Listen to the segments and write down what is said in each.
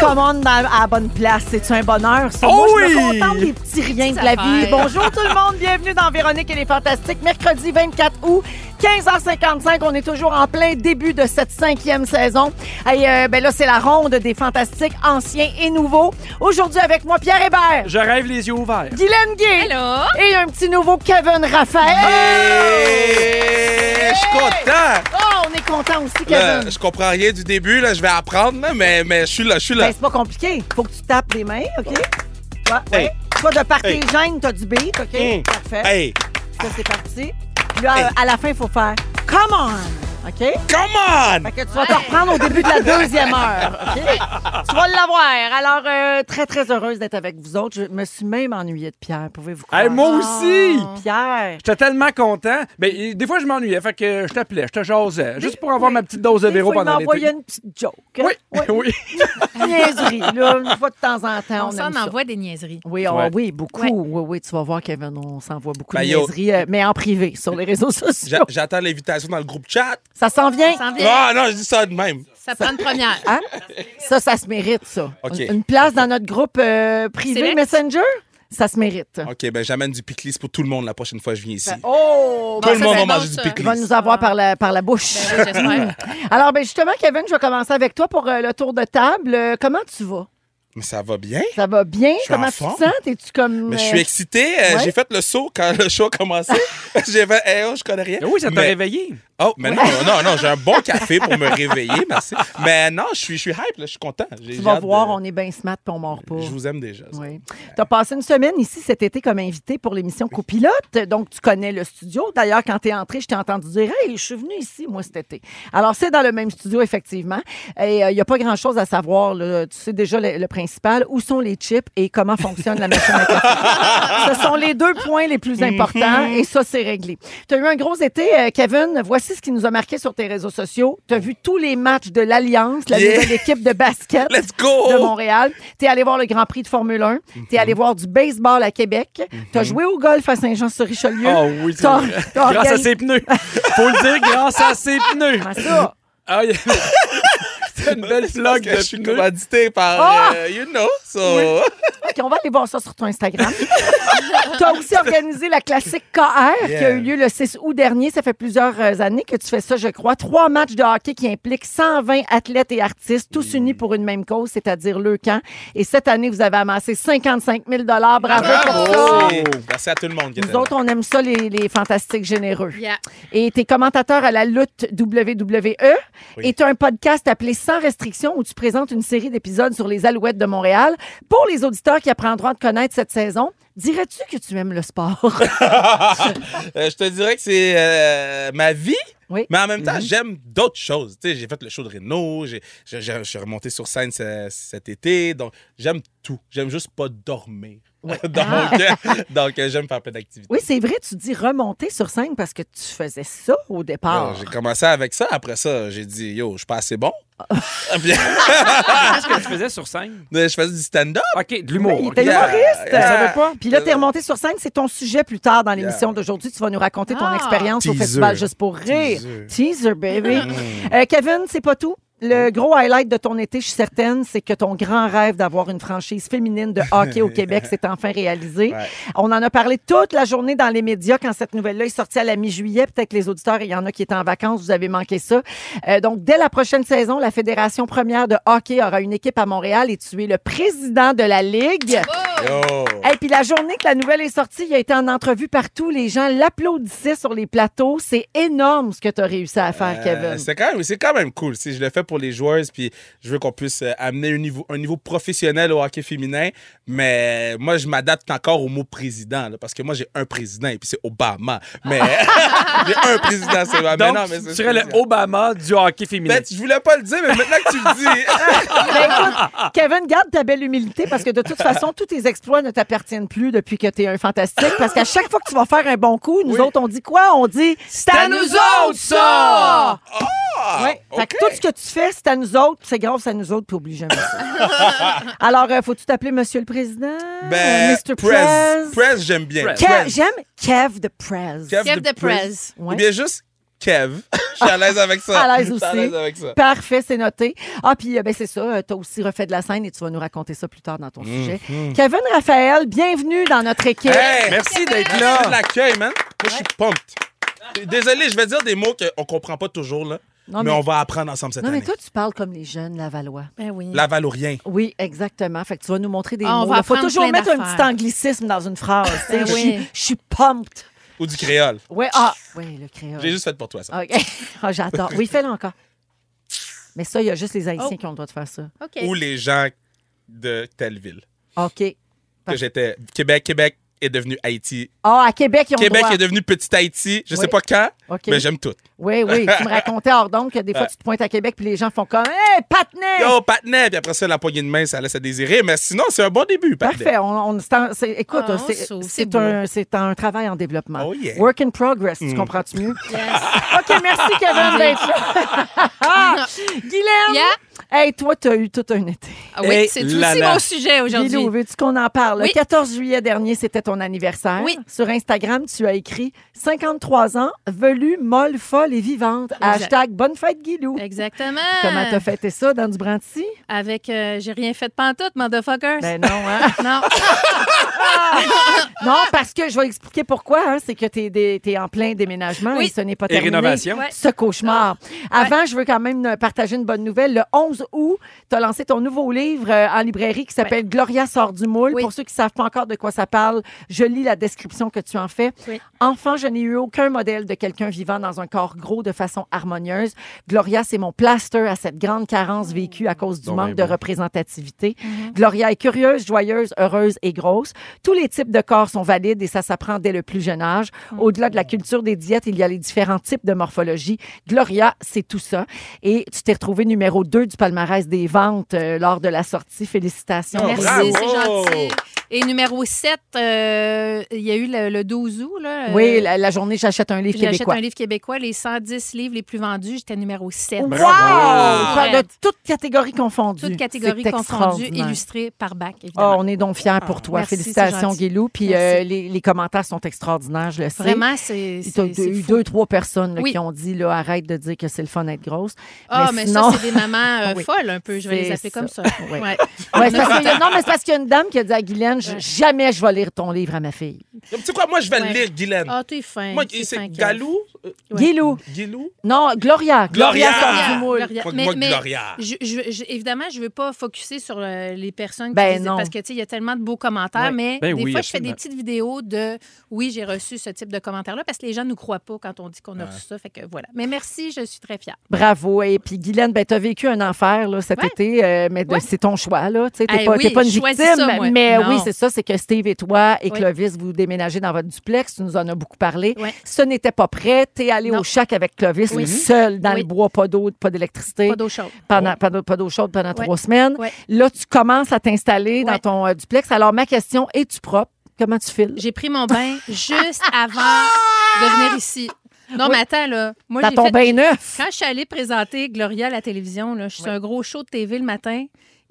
Commande à la bonne place. C'est-tu un bonheur, ça? Oh Moi, je me oui! contente des petits riens de la vie. Bonjour tout le monde, bienvenue dans Véronique et les Fantastiques. Mercredi 24 août, 15h55. On est toujours en plein début de cette cinquième saison. Et euh, ben là, c'est la ronde des Fantastiques, anciens et nouveaux. Aujourd'hui, avec moi, Pierre Hébert, Je rêve les yeux ouverts. Guylaine Gay Hello! et un petit nouveau Kevin Raphaël. Hey, Je suis content. Oh, on est content aussi, Là, Kevin. je comprends rien du début, là, je vais apprendre, mais, mais je suis là, je suis là. Ben, c'est pas compliqué. Faut que tu tapes les mains, OK? Ouais, Hey. ouais. Toi, de par tes gènes, t'as du beat, OK? Parfait. Hey, Ça, c'est parti. Là, Hey. à la fin, il faut faire « Come on! » OK? come on! Fait que tu vas te reprendre au début de la deuxième heure, OK? tu vas l'avoir. Alors, euh, très, très heureuse d'être avec vous autres. Je me suis même ennuyée de Pierre, pouvez-vous croire? Hey, moi aussi! Pierre! J'étais tellement content. Ben, et des fois, je m'ennuyais. Fait que je t'appelais, je te jasais. Juste pour avoir ma petite dose de véro pendant m'envoyait l'été. une petite joke. Oui, Ouais. oui. Niaiserie, là, une fois de temps en temps. On On, s'en envoie des niaiseries. Oui, on- Ouais. oui, beaucoup. Ouais. Oui, oui, tu vas voir, Kevin, on s'envoie beaucoup Ben, de niaiseries, euh, mais en privé, sur les réseaux sociaux. J'a- J'attends l'invitation dans le groupe chat. Ça s'en vient? Ça s'en vient. Ah non, je dis ça de même. Ça prend une première. Hein? Ça, ça se mérite, ça. OK. Une, place dans notre groupe euh, privé Select. Messenger, ça se mérite. OK, ben j'amène du piclis pour tout le monde la prochaine fois que je viens ici. Oh! tout le ça, monde c'est va bon, manger du. Il piclis. va nous avoir par la, par la bouche. Ben oui, j'espère. Alors, ben justement, Kevin, je vais commencer avec toi pour euh, le tour de table. Euh, comment tu vas? Mais ça va bien. Ça va bien? suis en Comment tu te forme. sens? Es-tu comme. Mais je euh, suis excité. euh, ouais. J'ai fait le saut quand le show a commencé. J'ai fait, oh, je connais rien. Oui, ça t'a Mais- réveillé. Oh, mais non, non, non, j'ai un bon café pour me réveiller, merci. Mais non, je suis, je suis hype, là, je suis content. J'ai- Tu j'ai vas hâte voir, de- on est bien smart puis on mord pas. Je vous aime déjà. ça. Oui. Tu as passé une semaine ici cet été comme invité pour l'émission Copilote. Donc, tu connais le studio. D'ailleurs, quand tu es entré, je t'ai entendu dire Hey, je suis venu ici, moi, cet été. Alors, c'est dans le même studio, effectivement. Et il n'y a pas grand-chose à savoir. là. Tu sais déjà le, le principal où sont les chips et comment fonctionne la machine à café? Ce sont les deux points les plus importants et ça, c'est réglé. Tu as eu un gros été, euh, Kevin. Voici ce qui nous a marqué sur tes réseaux sociaux. Tu as vu tous les matchs de l'Alliance, la Yeah. nouvelle équipe de basket de Montréal. Tu es allé voir le Grand Prix de Formule 1. Tu es allé voir du baseball à Québec. Tu as joué au golf à Saint-Jean-sur-Richelieu. Oh oui, c'est Grâce à ses pneus. Faut le dire, grâce à ses pneus. Ça? Ah, il une belle que de je suis pneus. commandité par, Ah! euh, you know, so... OK, on va aller voir ça sur ton Instagram. tu as aussi organisé la classique KR qui a Yeah. eu lieu le 6 août dernier. Ça fait plusieurs euh, années que tu fais ça, je crois. Trois matchs de hockey qui impliquent 120 athlètes et artistes, tous unis pour une même cause, c'est-à-dire le camp. Et cette année, vous avez amassé 55 000 Bravo, pour ça. Merci à tout le monde qui était Nous là. autres, on aime ça, les, les fantastiques généreux. Yeah. Et tu es commentateur à la lutte WWE. Oui. Et tu as un podcast appelé Sans restriction où tu présentes une série d'épisodes sur les Alouettes de Montréal. Pour les auditeurs qui apprendront à te connaître cette saison, dirais-tu que tu aimes le sport? Euh, je te dirais que c'est euh, ma vie. Oui. Mais en même temps, j'aime d'autres choses. Tu sais, j'ai fait le show de Renault, je suis remonté sur scène ce- cet été. Donc, j'aime tout. J'aime juste pas dormir. donc, euh, donc euh, j'aime faire un peu d'activité. oui, c'est vrai, tu dis remonter sur scène parce que tu faisais ça au départ. J'ai commencé avec ça. Après ça, j'ai dit, yo, je suis pas assez bon. Puis, Qu'est-ce que tu faisais sur scène? je faisais du stand-up. OK, de l'humour. Oui, il était Yeah. humoriste. Je savais pas. Puis là, tu es remonté sur scène. C'est ton sujet plus tard dans l'émission Yeah. d'aujourd'hui. Tu vas nous raconter ton Ah. expérience au. Festival Juste pour rire. Teaser. Teaser, baby. Euh, Kevin, c'est pas tout? Le gros highlight de ton été, je suis certaine, c'est que ton grand rêve d'avoir une franchise féminine de hockey au Québec s'est enfin réalisé. Ouais. On en a parlé toute la journée dans les médias quand cette nouvelle-là est sortie à la mi-juillet. Peut-être que les auditeurs, il y en a qui étaient en vacances, vous avez manqué ça. Euh, donc, dès la prochaine saison, la Fédération première de hockey aura une équipe à Montréal et tu es le président de la Ligue. Et puis la journée que la nouvelle est sortie, il a été en entrevue partout. Les gens l'applaudissaient sur les plateaux. C'est énorme ce que tu as réussi à faire, Euh, Kevin. c'est quand même, c'est quand même cool. Si je le fais pour les joueuses, puis je veux qu'on puisse euh, amener un niveau, un niveau professionnel au hockey féminin. Mais moi, je m'adapte encore au mot président, là, parce que moi, j'ai un président et puis c'est Obama. Mais j'ai un président, c'est Obama. Donc, Mais non, mais tu serais le. Obama du hockey féminin. Ben, je voulais pas le dire, mais maintenant que tu le dis. Ben, écoute, Kevin, garde ta belle humilité parce que de toute façon, tous tes exploits ne t'appartiennent plus depuis que tu es un fantastique. Parce qu'à chaque fois que tu vas faire un bon coup, nous autres, on dit quoi? On dit C'est à nous autres, ça! Ouais. Fait que tout ce que tu fais, c'est à nous autres, c'est grâce à nous autres, puis oublie jamais ça. Alors, euh, faut-tu t'appeler Monsieur le Président? Ben, Mr. Prez. Prez? Prez, j'aime bien. Kev-. J'aime Kev the Prez. Kev Kev de de Prez. Ouais. Ou bien juste Kev. Je suis à l'aise avec ça. À l'aise Je suis à aussi. l'aise avec ça. Parfait, c'est noté. Ah, puis euh, ben, c'est ça, tu as aussi refait de la scène et tu vas nous raconter ça plus tard dans ton sujet. Kevin Raphaël, bienvenue dans notre équipe. Hey, Merci d'être Merci là. de l'accueil, man. Moi, je suis pumped. Désolé, je vais dire des mots qu'on comprend pas toujours, là. Non, mais, mais- on va apprendre ensemble cette Non, mais année. toi, tu parles comme les jeunes Lavallois. Ben oui. Laval ou rien. Oui, exactement. Fait que tu vas nous montrer des Ah, on mots. Il faut toujours mettre un petit anglicisme dans une phrase. Ben Je suis- oui. je suis pumped. Ou du créole. Oui, ah, oui, le créole. J'ai juste fait pour toi, ça. OK. Ah, J'adore. Oui, fais-le encore. Mais ça, il y a juste les Haïtiens Oh. qui ont le droit de faire ça. OK. Ou les gens de telle ville. OK. Que j'étais. Québec, Québec est devenu Haïti. Ah, à Québec, ils ont Québec droit. est devenu petit Haïti. Je Oui. sais pas quand, mais j'aime tout. Oui, oui. Tu me racontais hors donc que des fois, tu te pointes à Québec puis les gens font comme Hey, Patnais! Yo, Patnais! Puis après ça, la poignée de main, ça laisse à désirer. Mais sinon, c'est un bon début, Patnais. Parfait. On, on- c'est un- c'est- écoute, Ah, on c'est- s'ouvre, c'est c'est un, c'est un travail en développement. Oh, yeah. Work in progress, tu comprends-tu? Mieux? OK, merci, Kevin, d'être là. Guylaine! Yeah. Hey, toi, tu as eu tout un été. Ah oui, c'est aussi mon sujet aujourd'hui. Guilou, veux-tu qu'on en parle? Le Oui. 14 juillet dernier, c'était ton anniversaire. Oui. Sur Instagram, tu as écrit 53 ans, velue, molle, folle et vivante. Exact. Hashtag bonne fête, Guilou. Exactement. Comment t'as fêté ça dans du brandy? Avec euh, J'ai rien fait de pantoute, motherfuckers. Ben non, hein? non. non, parce que je vais expliquer pourquoi. hein. C'est que tu es, en plein déménagement Oui. et ce n'est pas Et terminé. rénovation. Ouais. Ce cauchemar. Avant, je veux quand même euh, partager une bonne nouvelle. Le 11 août, tu as lancé ton nouveau livre euh, en librairie qui s'appelle Gloria sort du moule. Oui. Pour ceux qui ne savent pas encore de quoi ça parle, je lis la description que tu en fais. Oui. Enfant, je n'ai eu aucun modèle de quelqu'un vivant dans un corps gros de façon harmonieuse. Gloria, c'est mon plaster à cette grande carence vécue à cause du manque ben de bon. représentativité. Gloria est curieuse, joyeuse, heureuse et grosse. Tous les types de corps sont valides et ça s'apprend dès le plus jeune âge. Au-delà de la culture des diètes, il y a les différents types de morphologie. Gloria, c'est tout ça. Et tu t'es retrouvé numéro 2 du palmarès des ventes euh, lors de la sortie. Félicitations. Oh, Merci, c'est gentil. Et numéro 7, euh, il y a eu le, le 12 août. Là, Oui, Euh, la, la journée, j'achète un livre J'achète québécois. un livre québécois, les 110 livres les plus vendus, j'étais numéro 7. Wow! De toutes catégories confondues. Toutes catégories confondues, illustrées par Bac, Oh, évidemment. on est donc fiers pour toi. merci, c'est Félicitations. Guilou. Puis euh, les, les commentaires sont extraordinaires, je le sais. Vraiment, c'est as c'est- c'est eu deux, trois personnes là, Oui. qui ont dit là, arrête de dire que c'est le fun d'être grosse. Ah, mais, sinon- ça, c'est des mamans euh, Oui. folles un peu. Je vais les C'est appeler comme ça. Oui. Ouais. Ouais, y a- non, mais c'est parce qu'il y a une dame qui a dit à Guylaine je- jamais je vais lire ton livre à ma fille. Tu sais quoi, moi, je vais Ouais. le lire, Guylaine. Ah, t'es fin. moi, c'est. Galou. euh. Guilou. Guilou? Non, Gloria. Gloria, Gloria. évidemment, je ne veux pas focuser sur les personnes qui Ben disent- non. parce que tu sais, il y a tellement de beaux commentaires. Mais Ben des oui, fois, je fais des petites vidéos de oui, j'ai reçu ce type de commentaires-là parce que les gens ne nous croient pas quand on dit qu'on a reçu ça. Fait que voilà. Mais merci, je suis très fière. Bravo. Et puis, Guylaine, ben, tu as vécu un enfer là, cet Ouais. été, euh, mais Ouais. c'est ton choix. Tu n'es Eh pas, oui, t'es pas une victime. ça, mais Non. oui, c'est ça, c'est que Steve et toi et Oui. Clovis, vous déménagez dans votre duplex. Tu nous en as beaucoup parlé. Ouais. Ce n'était pas prêt. Tu es allé Non. au chac avec Clovis, Oui. seul dans Oui. le bois, pas d'eau, pas d'électricité. Pas d'eau chaude. pendant, pas d'eau- pas d'eau chaude pendant Ouais. trois semaines. Ouais. Là, tu commences à t'installer dans ton euh, duplex. Alors, ma question, es-tu propre? Comment tu files? J'ai pris mon bain juste avant de venir ici. Non, mais attends, là. Moi, j'ai ton fait- bain neuf? Quand je suis allée présenter Gloria à la télévision, là, je suis sur un gros show de TV le matin.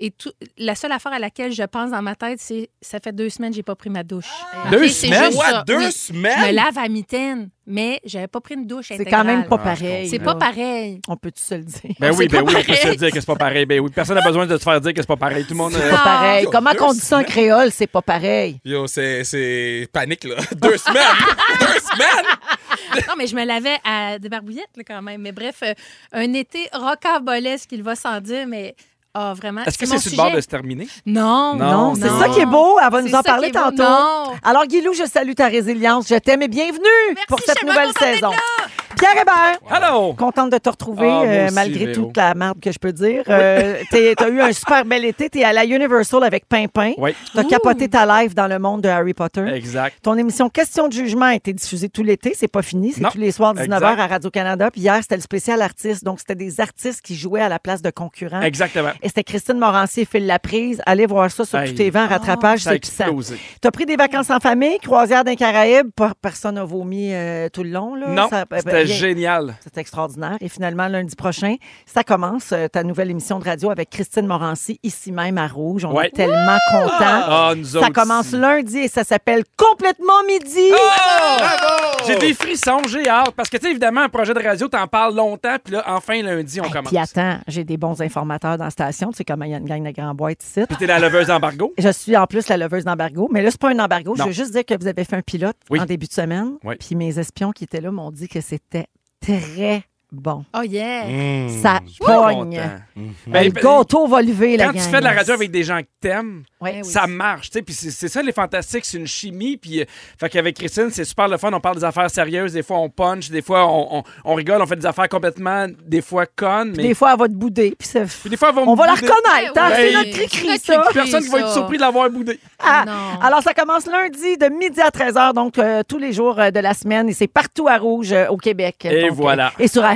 Et tout, la seule affaire à laquelle je pense dans ma tête, c'est ça fait deux semaines que j'ai pas pris ma douche. Deux OK, c'est semaines? ça. deux Oui. semaines? Je me lave à mitaine, mais j'avais pas pris une douche C'est quand même pas Ah, pareil. C'est pas pareil. On peut-tu se le dire? Ben oui, ben oui, on peut se dire que c'est pas pareil. Ben oui, personne n'a besoin de se faire dire que c'est pas pareil. Tout le monde. C'est euh, pas pareil. Yo, Comment deux qu'on dit ça en créole? C'est pas pareil? Yo, c'est, c'est panique, là. Deux semaines! Deux semaines! Non, mais je me lavais à des barbouillettes là, quand même. Mais bref, euh, un été rocambolesque, il va sans dire, mais Ah, vraiment? Est-ce que c'est sur le bord de se terminer? Non, Non, Non, c'est ça qui est beau. Elle va nous en parler tantôt. Non. Alors, Guilou, je salue ta résilience. Je t'aime et bienvenue pour cette nouvelle saison. Pierre Hébert. Hello! Contente de te retrouver, Ah, moi euh, aussi, malgré Véro. toute la merde que je peux dire. Euh, t'es- T'as eu un super bel été. T'es à la Universal avec Pimpin. Oui, T'as capoté ta live dans le monde de Harry Potter. exact. Ton émission Question de jugement a été diffusée tout l'été. C'est pas fini. C'est Non. tous les soirs 19h Exact. à Radio-Canada. Puis hier, c'était le spécial artiste. Donc, c'était des artistes qui jouaient à la place de concurrents. Exactement. Et c'était Christine Morancier et Phil Laprise. Allez voir ça sur Hey. tout TV en rattrapage, Ça a c'est puissant. explosé. T'as pris des vacances en famille, croisière d'un Caraïbes, pas- personne n'a vomi euh, tout le long. Là. Non, Ça- ben, c'était bien- génial. C'est extraordinaire. Et finalement, lundi prochain, ça commence euh, ta nouvelle émission de radio avec Christine Morancy, ici même à Rouge. On Ouais. est tellement contents. Ah, nous ça commence aussi. lundi et ça s'appelle Complètement Midi. J'ai des frissons, j'ai hâte. Parce que, tu sais, évidemment, un projet de radio, t'en parles longtemps, puis là, enfin, lundi, on Hey, commence. Puis attends, j'ai des bons informateurs dans la station. Tu sais comment il y a une gang de grands boîtes ici. Puis t'es la leveuse embargo. Je suis en plus la leveuse d'embargo. Mais là, c'est pas un embargo. Je veux juste dire que vous avez fait un pilote Oui. en début de semaine. Oui. Puis mes espions qui étaient là m'ont dit que c'était très bon. Oh, yeah. Mmh. Ça pogne. content. Ben, le gâteau va lever, la Quand tu fais de la radio avec des gens que t'aimes, Ouais. ça marche, tu sais. Puis c'est c'est ça, les fantastiques, c'est une chimie. Puis, euh, fait qu'avec Christine, c'est super le fun. On parle des affaires sérieuses, des fois on punch, des fois on, on- on rigole, on fait des affaires complètement, des fois connes. Mais Des fois, elle va te bouder. Puis ça- des fois, vont on va la reconnaître. hein? Ben C'est oui. notre cri-cri, ça. cri-cri. Personne qui va être ça. surpris de l'avoir boudé. Ah, Non. Alors, ça commence lundi de midi à 13h, donc euh, tous les jours euh, de la semaine. Et c'est partout à Rouge euh, au Québec. Et Donc, voilà. euh, et sur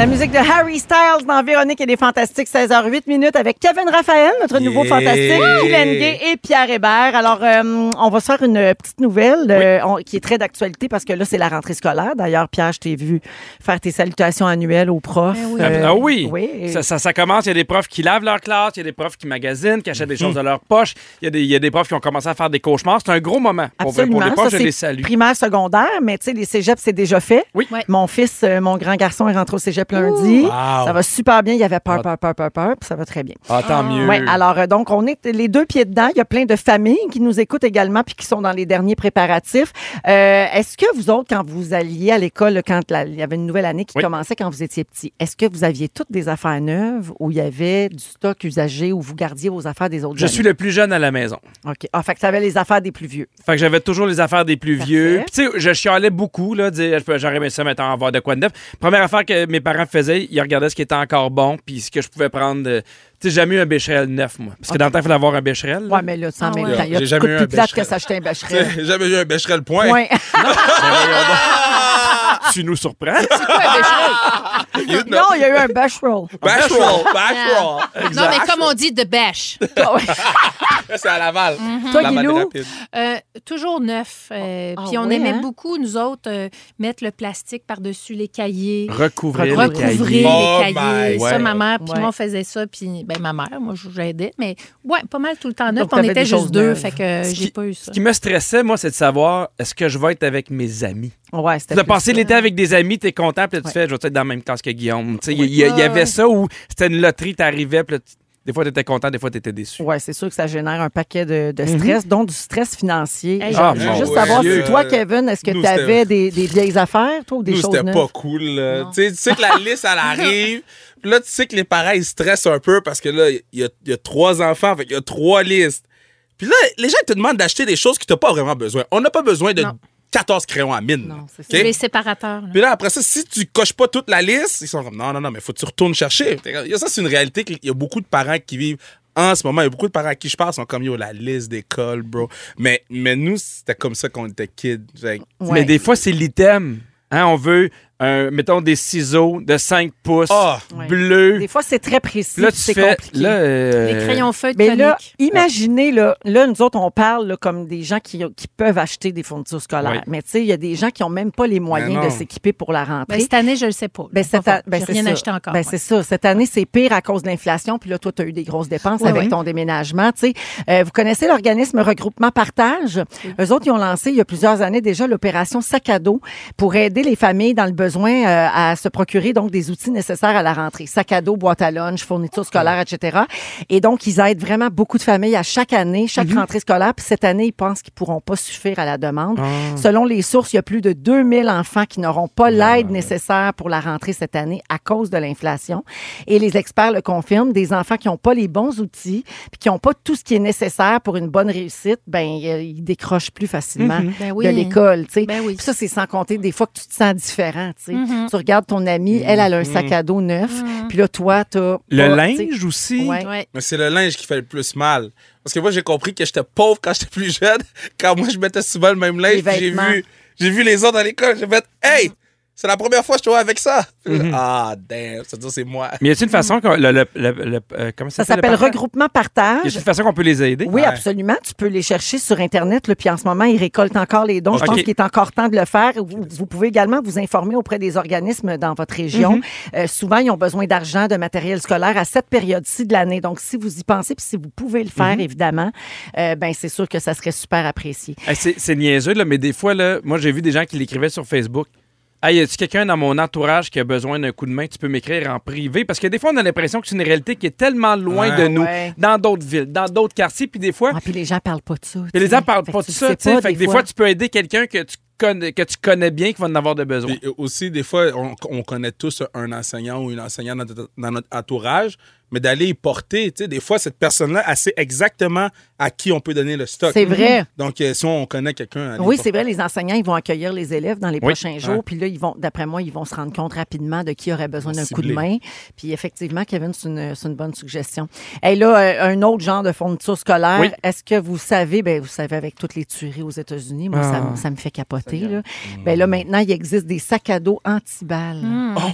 La musique de Harry Styles dans Véronique et les Fantastiques, 16h08 minutes avec Kevin Raphaël, notre nouveau Yeah. fantastique, Hélène Gay et Pierre Hébert. Alors, euh, on va se faire une petite nouvelle euh, on- qui est très d'actualité parce que là, c'est la rentrée scolaire. D'ailleurs, Pierre, je t'ai vu faire tes salutations annuelles aux profs. Ben oui. Euh, Ah oui. Oui. et- Ça, ça- ça commence, il y a des profs qui lavent leur classe, il y a des profs qui magasinent, qui achètent des choses de leur poche, il y, a des- il y a des profs qui ont commencé à faire des cauchemars. C'est un gros moment. Pour, vrai, Absolument. pour les profs, Ça, je les c'est salue. primaire, secondaire, mais tu sais, les cégeps, c'est déjà fait. Oui. Ouais. Mon fils, euh, mon grand garçon, est rentré au cégep lundi. Wow. Ça va super bien. Il y avait peur, peur, peur, peur, peur, puis ça va très bien. Ah, tant mieux. Oui, alors euh, donc on est les deux pieds dedans. Il y a plein de familles qui nous écoutent également puis qui sont dans les derniers préparatifs. Euh, est-ce que vous autres, quand vous alliez à l'école, quand la- il y avait une nouvelle année qui Oui. commençait quand vous étiez petit, est-ce que vous aviez toutes des affaires neuves ou il y avait du stock usagé ou vous gardiez vos affaires des autres Je suis le plus jeune à la maison. OK. Ah, fait que ça avait les affaires des plus vieux. Fait que j'avais toujours les affaires des plus Parfait. vieux. Puis, tu sais, je chialais beaucoup, là, j'aurais aimé ça maintenant avoir de quoi de neuf. Première affaire que mes parents faisaient, ils regardaient ce qui était encore bon, puis ce que je pouvais prendre. de- Tu sais, j'ai jamais eu un bécherel neuf, moi. Parce que dans le temps, il fallait avoir un bécherel. là. Ouais, mais là, sans Ah même ouais. temps. Il y a jamais eu plus un plate que Becherel. s'acheter un Becherel. J'ai jamais eu un Becherel point. Ouais. Tu nous surprends. non, il y a eu un Becherel. Becherel. Becherel. Non, mais comme on dit, de C'est à Laval. Toi, La Guilou? Euh, toujours neuf. Euh, Ah Puis on oui, aimait hein? beaucoup, nous autres, euh, mettre le plastique par-dessus les cahiers. Recouvrir le Recouvrir cahier. Oh les cahiers. Ça, ma mère, puis Ouais. moi, on faisait ça. Puis, ben, ma mère, moi, j'aidais. Mais, ouais, pas mal tout le temps neuf. Donc, On était juste deux. Fait que Ce j'ai qui- pas eu ça. Ce qui me stressait, moi, c'est de savoir est-ce que je vais être avec mes amis? Ouais, c'était Tu as passé l'été avec des amis, t'es content, puis là, tu fais, je vais être dans la même classe que Guillaume. Tu sais, Il y, avait ça où c'était une loterie, t'arrivais, puis là, tu- des fois, t'étais content, des fois, t'étais déçu. Oui, c'est sûr que ça génère un paquet de, de stress, dont du stress financier. Hey, ah, je veux juste savoir si toi, Kevin, est-ce que tu avais des, des vieilles affaires, toi, ou des Nous, choses c'était pas cool. là. Tu sais- tu sais que la liste, elle arrive. Puis là, tu sais que les parents, ils stressent un peu parce que là, il y a, il y a trois enfants, fait qu'il y a trois listes. Puis là, les gens ils te demandent d'acheter des choses que tu n'as pas vraiment besoin. On n'a pas besoin de Non. 14 crayons à mine. Non, c'est OK? ça. Les séparateurs. là. Puis là, après ça, si tu coches pas toute la liste, ils sont comme non, non, non, mais faut que tu retournes chercher. Ça, c'est une réalité qu'il y a beaucoup de parents qui vivent en ce moment. Il y a beaucoup de parents à qui je parle sont comme yo, la liste d'école, bro. Mais, mais nous, c'était comme ça qu'on était kids. Ouais. Mais des fois, c'est l'item. Hein, on veut, un, mettons, des ciseaux de 5 pouces, Ah! Ouais. bleus. Des fois, c'est très précis. Là, tu c'est fais. compliqué. Là, euh, Les crayons feutres Mais là, imaginez, là, là, nous autres, on parle là, comme des gens qui, qui peuvent acheter des fournitures scolaires. Oui. Mais tu sais, il y a des gens qui n'ont même pas les moyens de s'équiper pour la rentrée. Ben, cette année, je le sais pas. Ben, cette an- ben, c'est rien ça. acheté encore. Ben, ouais. c'est ça. Cette année, c'est pire à cause de l'inflation. Puis là, toi, tu as eu des grosses dépenses Oui, avec oui. ton déménagement. tu sais. Euh, vous connaissez l'organisme Regroupement Partage? Eux autres, ils ont lancé il y a plusieurs années déjà l'opération Sac à dos pour aider les familles dans le besoin besoin euh, à se procurer donc des outils nécessaires à la rentrée. Sac à dos, boîte à lunch, fournitures scolaires, etc. Et donc, ils aident vraiment beaucoup de familles à chaque année, chaque Mhm. rentrée scolaire. Puis cette année, ils pensent qu'ils pourront pas suffire à la demande. Ah. Selon les sources, il y a plus de 2000 enfants qui n'auront pas l'aide nécessaire pour la rentrée cette année à cause de l'inflation. Et les experts le confirment, des enfants qui n'ont pas les bons outils puis qui n'ont pas tout ce qui est nécessaire pour une bonne réussite, ben ils décrochent plus facilement Ben oui. de l'école, tu sais. Ben oui. Ça, c'est sans compter des fois que tu te sens différent, tu sais. Mhm. Tu regardes ton amie, elle, elle a un sac à dos neuf, puis là, toi, t'as... Le pas, linge aussi? Ouais. Ouais. Mais c'est le linge qui fait le plus mal. Parce que moi, j'ai compris que j'étais pauvre quand j'étais plus jeune. Quand moi, je mettais souvent le même linge, j'ai vu, j'ai vu les autres à l'école. J'ai fait, hey, c'est la première fois que je te vois avec ça. Mhm. Ah, damn, ça veut dire c'est moi. Mais y a-t-il une façon qu'on. Le, le- le- le- euh, comment Ça s'appelle le partage? regroupement Y partage. a-t-il une façon qu'on peut les aider? Oui, Ouais. absolument. Tu peux les chercher sur Internet. Là, puis en ce moment, ils récoltent encore les dons. Je pense qu'il est encore temps de le faire. Vous, vous pouvez également vous informer auprès des organismes dans votre région. Mhm. Euh, souvent, ils ont besoin d'argent, de matériel scolaire à cette période-ci de l'année. Donc, si vous y pensez, puis si vous pouvez le faire, Mhm. évidemment, euh, ben c'est sûr que ça serait super apprécié. Hey, c'est, c'est niaiseux, là, mais des fois, là, moi, j'ai vu des gens qui l'écrivaient sur Facebook. Hey, y a-tu quelqu'un dans mon entourage qui a besoin d'un coup de main? Tu peux m'écrire en privé. Parce que des fois, on a l'impression que c'est une réalité qui est tellement loin Ouais. de nous, Ouais. dans d'autres villes, dans d'autres quartiers. Puis des fois, Ah, puis les gens parlent pas de ça. puis les gens parlent Fait pas que de ça. pas, Fait que des fois, tu peux aider quelqu'un que tu connais, que tu connais bien qui va en avoir de besoin. Puis aussi, des fois, on, on connaît tous un enseignant ou une enseignante dans, notre- dans notre entourage, mais d'aller y porter, tu sais, des fois, cette personne-là, elle sait exactement à qui on peut donner le stock. C'est vrai. Donc, euh, si on connaît quelqu'un... Oui, c'est vrai, les enseignants, ils vont accueillir les élèves dans les Oui. prochains jours. Puis là, ils vont, d'après moi, ils vont se rendre compte rapidement de qui aurait besoin d'un coup de main. Puis effectivement, Kevin, c'est une, c'est une bonne suggestion. Et là, euh, un autre genre de fourniture scolaire. Oui. Est-ce que vous savez, ben vous savez, avec toutes les tueries aux États-Unis, moi, ça, Ah. me- ça me fait capoter. Là. Ben là, maintenant, il existe des sacs à dos anti-balles.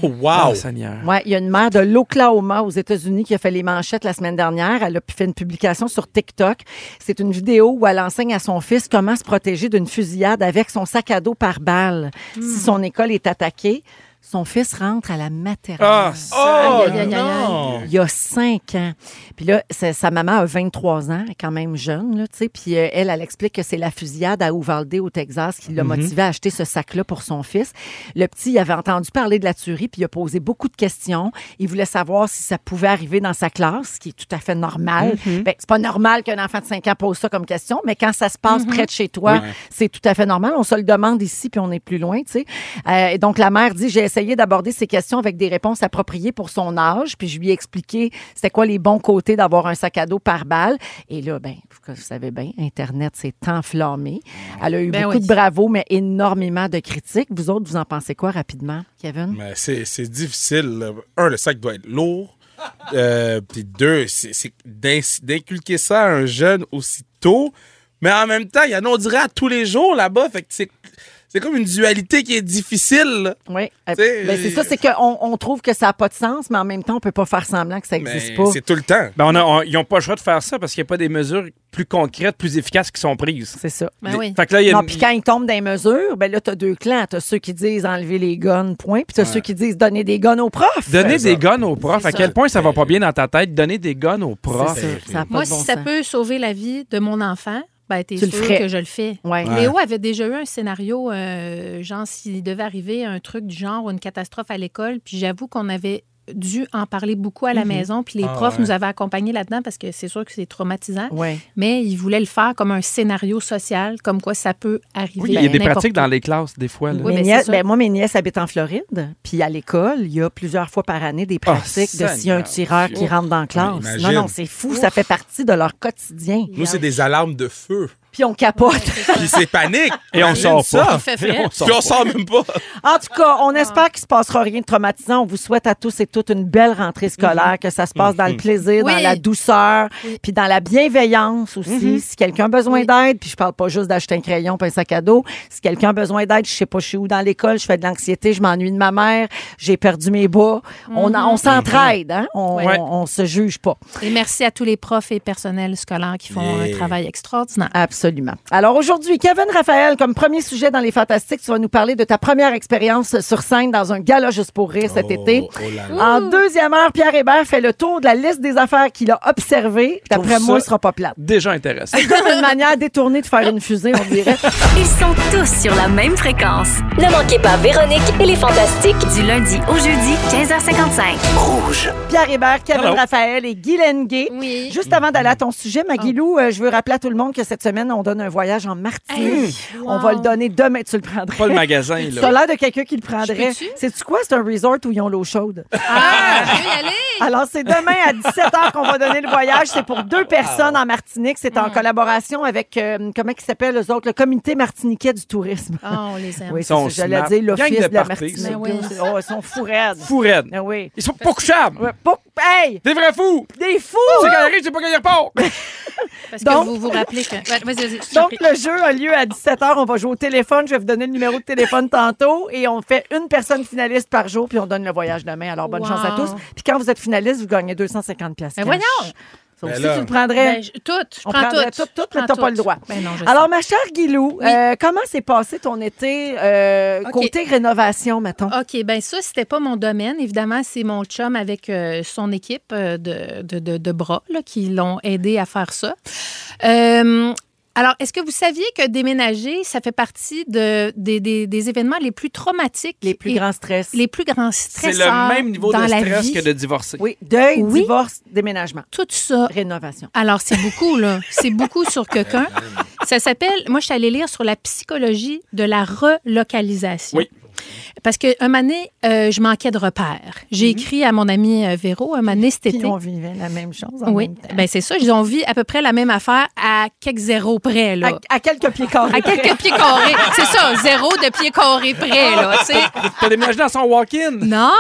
Oh, wow! Ah, Seigneur. Ouais, il y a une mère de l'Oklahoma aux États-Unis qui a fait les manchettes la semaine dernière. Elle a fait une publication sur TikTok. C'est une vidéo où elle enseigne à son fils comment se protéger d'une fusillade avec son sac à dos par balle. Si son école est attaquée, son fils rentre à la maternelle. Ah, Oh, non! Il y a cinq ans. Puis là, sa maman a 23 ans, elle est quand même jeune, là, tu sais. Puis euh, elle, elle explique que c'est la fusillade à Uvalde, au Texas, qui l'a motivé à acheter ce sac-là pour son fils. Le petit, il avait entendu parler de la tuerie, puis il a posé beaucoup de questions. Il voulait savoir si ça pouvait arriver dans sa classe, ce qui est tout à fait normal. Ben, c'est pas normal qu'un enfant de 5 ans pose ça comme question, mais quand ça se passe près de chez toi, Oui. c'est tout à fait normal. On se le demande ici, puis on est plus loin, tu sais. Euh, et donc, la mère dit, j'ai essayé d'aborder ces questions avec des réponses appropriées pour son âge, puis je lui ai expliqué c'était quoi les bons côtés d'avoir un sac à dos par balle. Et là, ben, vous savez bien, Internet s'est enflammé. Elle a eu Ben beaucoup oui. de bravos, mais énormément de critiques. Vous autres, vous en pensez quoi rapidement, Kevin? Mais c'est c'est difficile. Un, le sac doit être lourd. Euh, Puis deux, c'est c'est d'in- d'inculquer ça à un jeune aussitôt. Mais en même temps, il y en a, on dirait, à tous les jours là-bas. Fait que c'est comme une dualité qui est difficile. là. Oui. Euh, T'sais, ben, c'est ça, c'est qu'on on trouve que ça n'a pas de sens, mais en même temps, on peut pas faire semblant que ça Mais n'existe pas. c'est tout le temps. Ben, on a- on- ils n'ont pas le choix de faire ça parce qu'il n'y a pas des mesures plus concrètes, plus efficaces qui sont prises. C'est ça. Ben oui. Fait que là, il y a Non, une- puis quand ils tombent dans les mesures, ben là, tu as deux clans. Tu as ceux qui disent enlever les guns, point. Puis tu as ceux qui disent donner des guns aux profs. Donner C'est des guns aux profs, C'est à quel point ça va pas bien dans ta tête, donner des guns aux profs. C'est ça. Ça a pas Moi, de bon si ça sens. peut sauver la vie de mon enfant, ben, t'es Tu le sûr ferais. que je le fais. Ouais. Ouais. Léo avait déjà eu un scénario, euh, genre s'il devait arriver un truc du genre ou une catastrophe à l'école, puis j'avoue qu'on avait dû en parler beaucoup à la maison, puis les Ah, profs ouais. nous avaient accompagnés là-dedans parce que c'est sûr que c'est traumatisant, Ouais. mais ils voulaient le faire comme un scénario social, comme quoi ça peut arriver. Oui, il y a des pratiques où. dans les classes, des fois. là. Oui, Mes nièces- ben, moi, mes nièces habitent en Floride. Puis à l'école, il y a plusieurs fois par année des pratiques de s'il y a un tireur qui rentre dans la classe. imagine. non, non, c'est fou. Ça fait partie de leur quotidien. Nous, c'est des alarmes de feu. Puis on capote. Puis c'est panique. Et on sort ça. pas. Fait. Et on sort Puis on sort même pas. En tout cas, on espère qu'il se passera rien de traumatisant. On vous souhaite à tous et toutes une belle rentrée scolaire, que ça se passe dans le plaisir, Oui. dans la douceur, Oui. puis dans la bienveillance aussi. Si quelqu'un a besoin Oui. d'aide, puis je parle pas juste d'acheter un crayon puis un sac à dos. Si quelqu'un a besoin d'aide, je sais pas, je suis où dans l'école, je fais de l'anxiété, je m'ennuie de ma mère, j'ai perdu mes bas. On, on s'entraide, hein? On, Ouais. on, on se juge pas. Et merci à tous les profs et personnels scolaires qui font un travail extraordinaire. Absolument. Absolument. Alors aujourd'hui, Kevin Raphaël, comme premier sujet dans les Fantastiques, tu vas nous parler de ta première expérience sur scène dans un gala juste pour rire cet Oh, été. oh là là. En deuxième heure, Pierre Hébert fait le tour de la liste des affaires qu'il a observées. D'après moi, il sera pas plate. Déjà intéressant. C'est comme une manière détournée de faire une fusée, on dirait. Ils sont tous sur la même fréquence. Ne manquez pas Véronique et les Fantastiques. Du lundi au jeudi, 15h55. Pierre Hébert, Kevin Hello. Raphaël et Guy Lenguet. Oui. Juste avant d'aller à ton sujet, Maguilou, euh, je veux rappeler à tout le monde que cette semaine, on donne un voyage en Martinique. Hey, On va le donner demain. Tu le prendrais. Pas le magasin, là. l'air de quelqu'un qui le prendrait. C'est-tu quoi? C'est un resort où ils ont l'eau chaude. Ah, je veux y aller. Alors, c'est demain à 17h qu'on va donner le voyage. C'est pour deux personnes en Martinique. C'est en collaboration avec, euh, comment ils s'appellent, eux autres? Le Comité martiniquais du tourisme. Ah, on les aime. Oui, Ils c'est ça, j'allais dire l'Office de de, la Martinique. Ben oui. Oh, ils sont fous raides. Fou raide. Ah oui. Ils sont pas couchables. Ouais, pas- Hey! Des vrais fous. Des fous! C'est quand il arrive, c'est pas quand il repart. Parce Donc- que vous vous rappelez que. Vas-y, Donc, le jeu a lieu à 17h. On va jouer au téléphone. Je vais vous donner le numéro de téléphone tantôt. Et on fait une personne finaliste par jour, puis on donne le voyage demain. Alors, bonne Wow. chance à tous. Puis quand vous êtes finaliste, vous gagnez 250 pièces. Ben voyons! Ça Ben aussi, là. tu le prendrais. Ben, je- toutes. Je On prends toutes, toutes, Je mais t'as pas le droit. Ben non, je Alors, sais. ma chère Guilou, Oui. euh, comment s'est passé ton été euh, côté rénovation, mettons? OK, ben ça, c'était pas mon domaine. Évidemment, c'est mon chum avec euh, son équipe de, de, de- de bras là, qui l'ont aidé à faire ça. Alors, est-ce que vous saviez que déménager, ça fait partie de, des, des- des événements les plus traumatiques Les plus et grands stress. les plus grands C'est stresseurs le même niveau dans de la stress vie? que de divorcer. Oui, deuil, Oui. divorce, déménagement, Tout ça. rénovation. Alors, c'est beaucoup, là. C'est beaucoup sur quelqu'un. Ça s'appelle, moi, je suis allée lire sur la psychologie de la relocalisation. Oui. Parce qu'un moment donné, euh, je manquais de repères. J'ai écrit à mon ami euh, Véro un moment donné cet Puis été. on vivait la même chose en Oui, même temps. ben c'est ça. Ils ont vu à peu près la même affaire à quelques zéros près, là. à, à quelques pieds carrés. À quelques pieds carrés. C'est ça, zéro de pieds carrés près, là. T'as déménagé dans son walk-in? Non,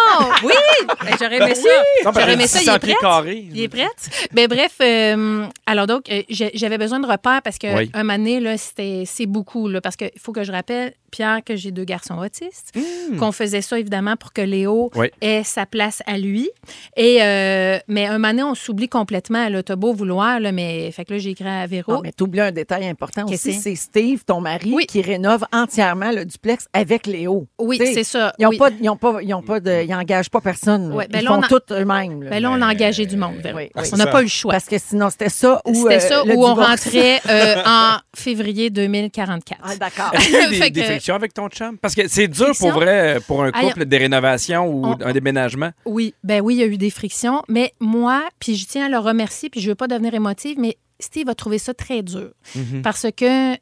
oui! Ben, J'aurais aimé ça. J'aurais aimé ça. Il est 600 pieds prêt? Il est prêt? Ben bref, euh, alors donc, euh, j'avais besoin de repères parce que Oui. un moment donné, là, c'était, c'est beaucoup, là, parce qu'il faut que je rappelle, Pierre, que j'ai deux garçons autistes, qu'on faisait ça évidemment pour que Léo Oui. ait sa place à lui. Et, euh, mais un moment donné, on s'oublie complètement, là, t'as beau vouloir, là, mais fait que là, j'ai écrit à Véro. Non, mais t'oublies un détail important aussi, que c'est? Steve, ton mari, Oui. qui rénove entièrement le duplex avec Léo. oui, c'est ça. Ils ont oui. pas, ils ont pas, ils ont pas de, ils engagent pas personne. Ouais, ben ils là, font on a- tout eux-mêmes. là. Ben là, on a engagé du monde, Véro. Oui, oui. On n'a pas eu le choix. Parce que sinon, c'était ça C'était euh, ça le où on rentrait euh, en février 2044. Ah, d'accord. Est-ce qu'il y a eu des, des frictions avec ton chum? Parce que c'est dur pour vrai, pour un couple, des rénovations ou on- un déménagement? Oui, ben oui, il y a eu des frictions, mais moi, puis je tiens à le remercier, puis je veux pas devenir émotive, mais Steve a trouvé ça très dur Mhm. parce que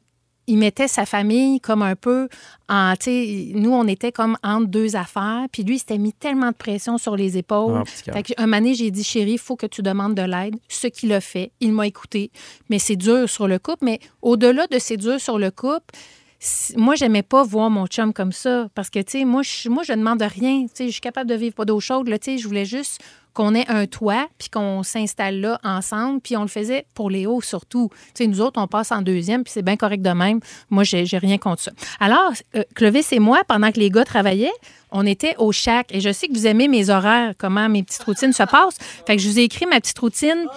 il mettait sa famille comme un peu en, nous on était comme entre deux affaires, puis lui il s'était mis tellement de pression sur les épaules. Ah. Fait un moment j'ai dit chérie, il faut que tu demandes de l'aide. Ce qu'il a fait, il m'a écouté, mais c'est dur sur le couple, mais au-delà de c'est dur sur le couple, moi, j'aimais pas voir mon chum comme ça parce que, tu sais, moi, je, moi, je demande rien. Tu je suis capable de vivre pas d'eau chaude. Tu je voulais juste qu'on ait un toit puis qu'on s'installe là ensemble. Puis on le faisait pour Léo surtout. Tu sais, nous autres, on passe en deuxième puis c'est bien correct de même. Moi, j'ai j'ai rien contre ça. Alors, euh, Clovis et moi, pendant que les gars travaillaient, on était au chac. Et je sais que vous aimez mes horaires, comment mes petites routines se passent. Fait que je vous ai écrit ma petite routine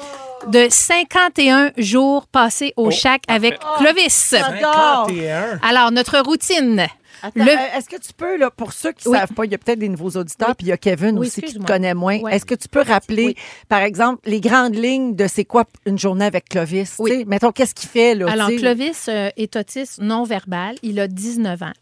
de 51 jours passés au chac avec Clovis. J'adore. 51. Alors, notre routine. Le- euh, Est-ce que tu peux, là, pour ceux qui ne Oui. savent pas, il y a peut-être des nouveaux auditeurs, Oui. puis il y a Kevin Oui, aussi qui te connaît moins. Est-ce que tu peux rappeler, Oui. par exemple, les grandes lignes de c'est quoi une journée avec Clovis? Oui. Mettons, qu'est-ce qu'il fait, là? Alors? Clovis euh, est autiste non-verbal. Il a 19 ans.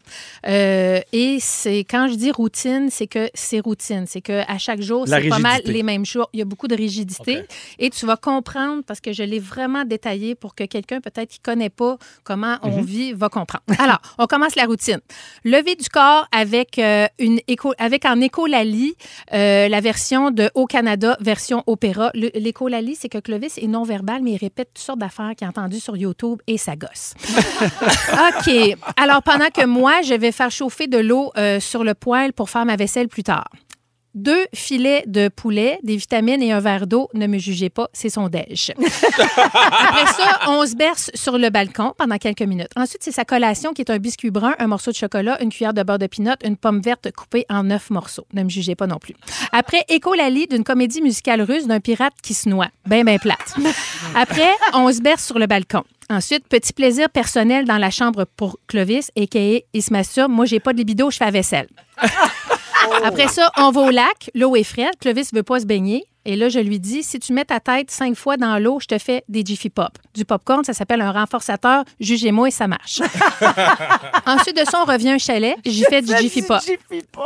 Euh, et c'est quand je dis routine, c'est que c'est routine. C'est que à chaque jour, c'est pas mal les mêmes jours. Il y a beaucoup de rigidité. Et tu vas comprendre, parce que je l'ai vraiment détaillé pour que quelqu'un peut-être qui connaît pas comment on vit va comprendre. Alors, on commence la routine. Lever du corps avec, euh, une écho, avec en écolalie euh, la version de Au Canada, version opéra. L'écolalie, c'est que Clovis est non-verbal, mais il répète toutes sortes d'affaires qu'il a entendues sur YouTube et ça gosse. OK. Alors, pendant que moi, je vais faire chauffer de l'eau euh, sur le poêle pour faire ma vaisselle plus tard. Deux filets de poulet, des vitamines et un verre d'eau. Ne me jugez pas, c'est son déj. Après ça, on se berce sur le balcon pendant quelques minutes. Ensuite, c'est sa collation qui est un biscuit brun, un morceau de chocolat, une cuillère de beurre de pinot, une pomme verte coupée en neuf morceaux. Ne me jugez pas non plus. Après, écolalie d'une comédie musicale russe d'un pirate qui se noie. Ben, ben plate. Après, on se berce sur le balcon. Ensuite, petit plaisir personnel dans la chambre pour Clovis, a.k.a. il se masturbe. Moi, j'ai pas de libido, je fais la vaisselle. Après ça, on va au lac. L'eau est fraîche. Clovis veut pas se baigner. Et là, je lui dis, si tu mets ta tête cinq fois dans l'eau, je te fais des Jiffy Pop. Du popcorn, ça s'appelle un renforçateur. Jugez-moi et ça marche. Ensuite de ça, on revient au chalet. J'y fais du Jiffy Pop.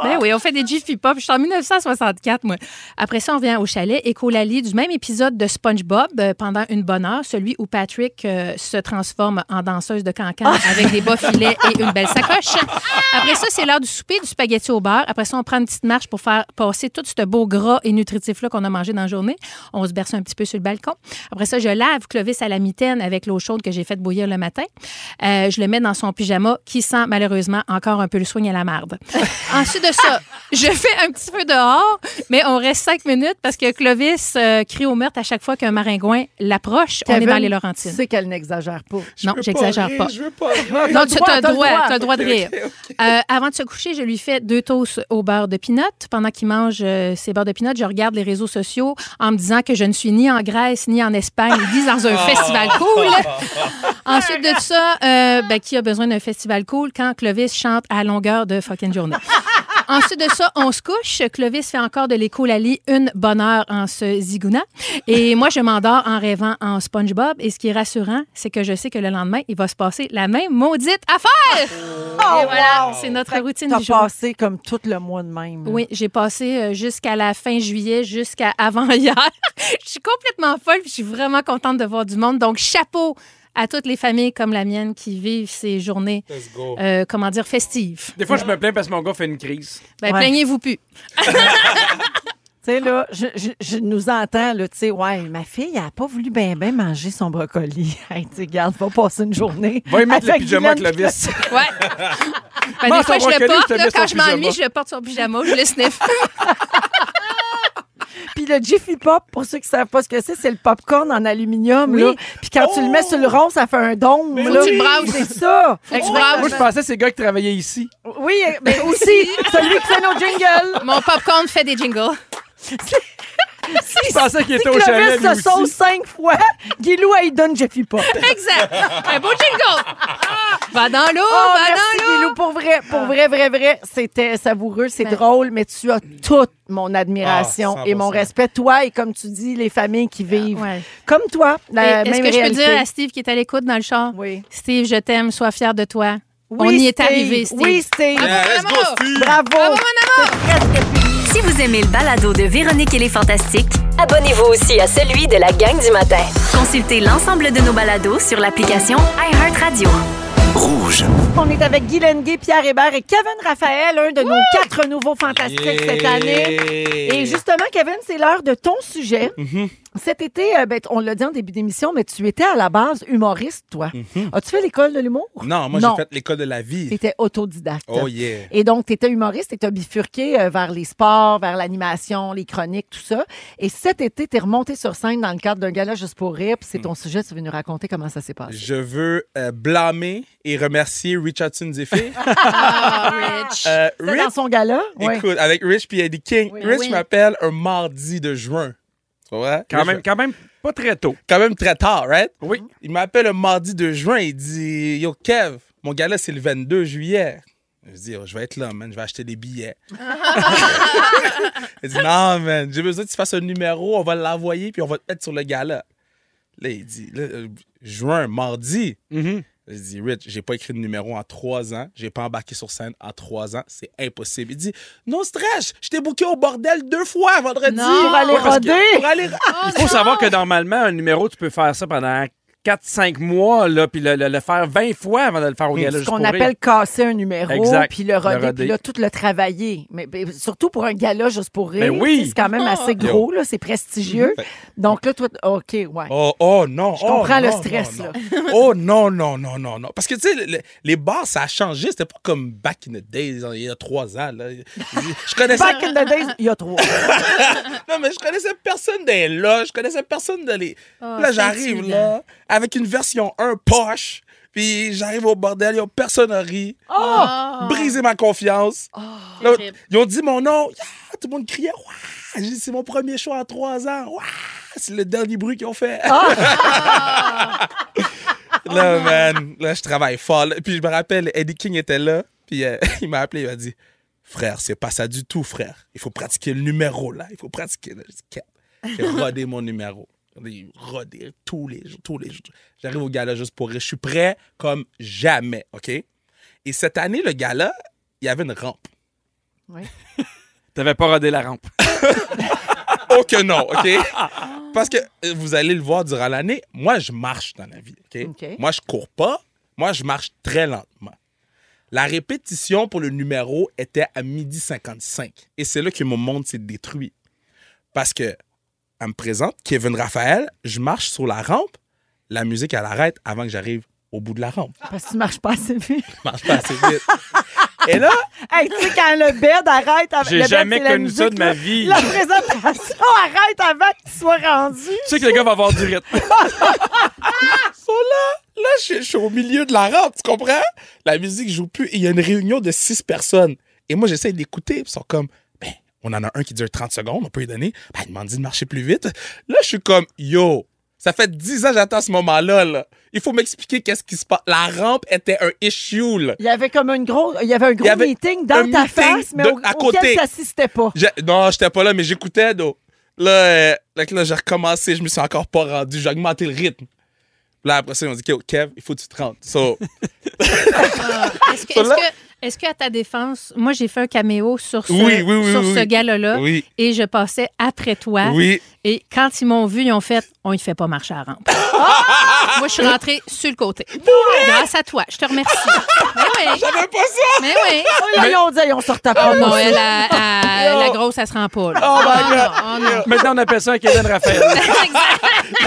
Ben oui, on fait des Jiffy Pop. Je suis en 1964, moi. Après ça, on vient au chalet. Écolali du même épisode de SpongeBob euh, pendant une bonne heure, celui où Patrick euh, se transforme en danseuse de cancan avec des bas filets et une belle sacoche. Après ça, c'est l'heure du souper, du spaghetti au beurre. Après ça, on prend une petite marche pour faire passer tout ce beau gras et nutritif-là qu'on a mangé dans la journée. On se berce un petit peu sur le balcon. Après ça, je lave Clovis à la mitaine avec l'eau chaude que j'ai faite bouillir le matin. Euh, je le mets dans son pyjama qui sent malheureusement encore un peu le soigne à la marde. Ensuite de ça, je fais un petit peu dehors, mais on reste cinq minutes parce que Clovis euh, crie au meurtre à chaque fois qu'un maringouin l'approche. On est dans les Tu Laurentides. sais qu'elle n'exagère pas. Non, j'exagère pas. Je veux pas rire. Non, tu as le droit, droit. t'as le droit de rire. Euh, avant de se coucher, je lui fais deux toasts au beurre de pinot. Pendant qu'il mange euh, ses beurres de pinot, je regarde les réseaux sociaux en me disant que je ne suis ni en Grèce ni en Espagne, ni dans un festival cool. Ensuite de ça, euh, ben, qui a besoin d'un festival cool quand Clovis chante à longueur de fucking journée? Ensuite de ça, on se couche. Clovis fait encore de l'écolalie une bonne heure en se zigounant. Et moi, je m'endors en rêvant en SpongeBob. Et ce qui est rassurant, c'est que je sais que le lendemain, il va se passer la même maudite affaire. Et voilà, c'est notre routine du jour. passé comme tout le mois de même. Oui, j'ai passé euh, jusqu'à la fin juillet, jusqu'à avant hier. je suis complètement folle, puis je suis vraiment contente de voir du monde. Donc, chapeau à toutes les familles comme la mienne qui vivent ces journées, euh, comment dire, festives. Des fois, je me plains parce que mon gars fait une crise. Ben, Ouais. plaignez-vous plus. Tu sais, là, je, je, je nous entends, là, tu sais, ouais, ma fille, elle n'a pas voulu bien, bien manger son brocoli. Hey, tu sais, regarde, va passer une journée. Va y mettre le avec pyjama Guylaine Clovis. Ouais. Ben, des fois, je le porte. là, quand son je m'ennuie, je le porte sur le pyjama, je le sniffe. Puis le Jiffy Pop, pour ceux qui ne savent pas ce que c'est, c'est le popcorn en aluminium. Oui. Là. Puis quand tu le mets sur le rond, ça fait un dôme. Là. tu le brasses. C'est ça. que tu brasses. Moi, je pensais que c'est le gars qui travaillait ici. Oui, mais aussi celui qui fait nos jingles. Mon popcorn fait des jingles. Je pensais qu'il Si était au chalet, Clovis se cinq fois, Guilou, elle donne Jiffy Pop. Exact. Un beau jingle. Va dans l'eau, Oh, va merci, dans l'eau. Guilou. Pour vrai, pour vrai, vrai, vrai, c'était savoureux, c'est Ben. drôle, mais tu as toute mon admiration Ah, et mon 100%. respect. Toi et comme tu dis, les familles qui vivent Ouais. comme toi, Est-ce que je peux dire à Steve qui est à l'écoute dans le char? Oui. Steve, je t'aime, sois fier de toi. Oui, On y est Steve. arrivé, Steve. Oui, Steve. Yeah, let's go, Bravo. Steve. Bravo. Bravo, mon amour. Si vous aimez le balado de Véronique et les Fantastiques, Abonnez-vous aussi à celui de la gang du matin. consultez l'ensemble de nos balados sur l'application iHeartRadio. Rouge. On est avec Guy Lenguet, Pierre Hébert et Kevin Raphaël, un de nos quatre nouveaux fantastiques Yeah. cette année. Et justement, Kevin, c'est l'heure de ton sujet. Mhm. Cet été, euh, ben, on l'a dit en début d'émission, mais tu étais à la base humoriste, toi. As-tu fait l'école de l'humour? Mhm. Non, moi, j'ai fait l'école de la vie. Tu étais autodidacte. Oh, yeah. Et donc, tu étais humoriste et tu as bifurqué euh, vers les sports, vers l'animation, les chroniques, tout ça. Et cet été, tu es remonté sur scène dans le cadre d'un gala juste pour rire. Puis c'est Mm. ton sujet, tu veux nous raconter comment ça s'est passé. Je veux euh, blâmer et remercier Richardson Zephyr. Ah, Rich. Euh, Rich, dans son gala? Oui. écoute, avec Rich puis Eddie King. Oui. Rich Oui. m'appelle un mardi de juin. Quand même, quand même pas très tôt. quand même très tard, right? Oui. Il m'appelle un mardi de juin. Il dit Yo, Kev, mon gars-là, c'est le 22 juillet. Je dis Oh, Je vais être là, man. Je vais acheter des billets. il dit Non, man. J'ai besoin que tu fasses un numéro. On va l'envoyer, puis on va te mettre sur le gala. Là, il dit là, euh, Juin, mardi. Mhm. Je dis, Rich, j'ai pas écrit de numéro en trois ans. J'ai pas embarqué sur scène en trois ans. C'est impossible. Il dit, non stress, je t'ai booké au bordel deux fois vendredi. Non. Pour aller Ouais, roder. Pour aller Il faut savoir que normalement, un numéro, tu peux faire ça pendant 4-5 mois, là, puis le, le- le faire 20 fois avant de le faire au gala. Ce qu'on rire. appelle casser un numéro, Exact. puis le roder, Le puis là, tout le travailler. Mais, mais surtout pour un gala juste pour rire. Ben oui. tu sais, C'est quand même assez gros, là, c'est prestigieux. Donc là, toi, OK, ouais. Oh, oh non. Je comprends oh, le non, stress, non, là. oh non, non, non, non, non. Parce que, tu sais, le- le- les bars, ça a changé. C'était pas comme back in the days, il y a trois ans. Là. Je connaissais. Back in the days, il y a trois. Non, mais je connaissais personne des là. Je connaissais personne de les. Oh, là, j'arrive là, avec une version 1 poche. Puis j'arrive au bordel, y a personne à rire. Oh. Briser ma confiance. Là, terrible. ils ont dit mon nom. Yeah, tout le monde criait. Dit, c'est mon premier choix en trois ans. C'est le dernier bruit qu'ils ont fait. Là, man, là, je travaille fort. là. Puis je me rappelle, Eddie King était là. Puis euh, il m'a appelé, il m'a dit Frère, c'est pas ça du tout, frère. Il faut pratiquer le numéro, là. Il faut pratiquer. Je? J'ai rodé mon numéro. J'ai rodé tous les jours, tous les jours. J'arrive au gala juste pour rire. Je suis prêt comme jamais, OK? Et cette année, le gala, il y avait une rampe. T'avais pas rodé la rampe. Oh que non, OK? Parce que euh, vous allez le voir durant l'année, moi, je marche dans la vie, OK? OK. Moi, je cours pas. Moi, je marche très lentement. La répétition pour le numéro était à midi 55. Et c'est là que mon monde s'est détruit. Parce que, elle me présente, Kevin Raphaël, je marche sur la rampe, la musique, elle arrête avant que j'arrive au bout de la rampe. Parce que tu marches pas assez vite. Je marche pas assez vite. Et là, Hey, tu sais, quand le bed arrête... avec- J'ai bed, jamais connu ça de ma vie. La présentation arrête avant que tu sois rendu. Tu sais que le gars va avoir du rythme. So là, là, je, je suis au milieu de la rampe, tu comprends? La musique joue plus et il y a une réunion de six personnes. Et moi, j'essaie d'écouter, ils sont comme, on en a un qui dure 30 secondes, on peut lui donner. Ben, il m'a dit de marcher plus vite. Là, je suis comme, yo, ça fait 10 ans que j'attends ce moment-là, là. Il faut m'expliquer qu'est-ce qui se passe. La rampe était un issue, là. Il y avait comme une grosse, il y avait un gros avait meeting dans ta meeting face, mais de- au, à auquel côté. tu n'assistais pas. J'ai- Non, j'étais pas là, mais j'écoutais, donc. Là, euh, là, là, j'ai recommencé, je me suis encore pas rendu, j'ai augmenté le rythme. Là, après ça, ils m'ont dit, Kev, il faut que tu te rendes. So, Est-ce que, est-ce que, à ta défense, moi, j'ai fait un caméo sur ce, Oui, oui, oui, sur oui, ce oui, et je passais après toi. oui. Et quand ils m'ont vu, ils ont fait on ne fait pas marcher à rampe. Moi, je suis rentrée sur le côté. Grâce à toi. Je te remercie. Mais oui. J'avais pas ça! Mais oui. Là, ils ont dit, on sortait pas. Oh non, elle, a- a- la grosse, elle se rend pas. Là. Oh my Ah, God. non, oh non. Maintenant, on appelle ça un Kevin Raphaël.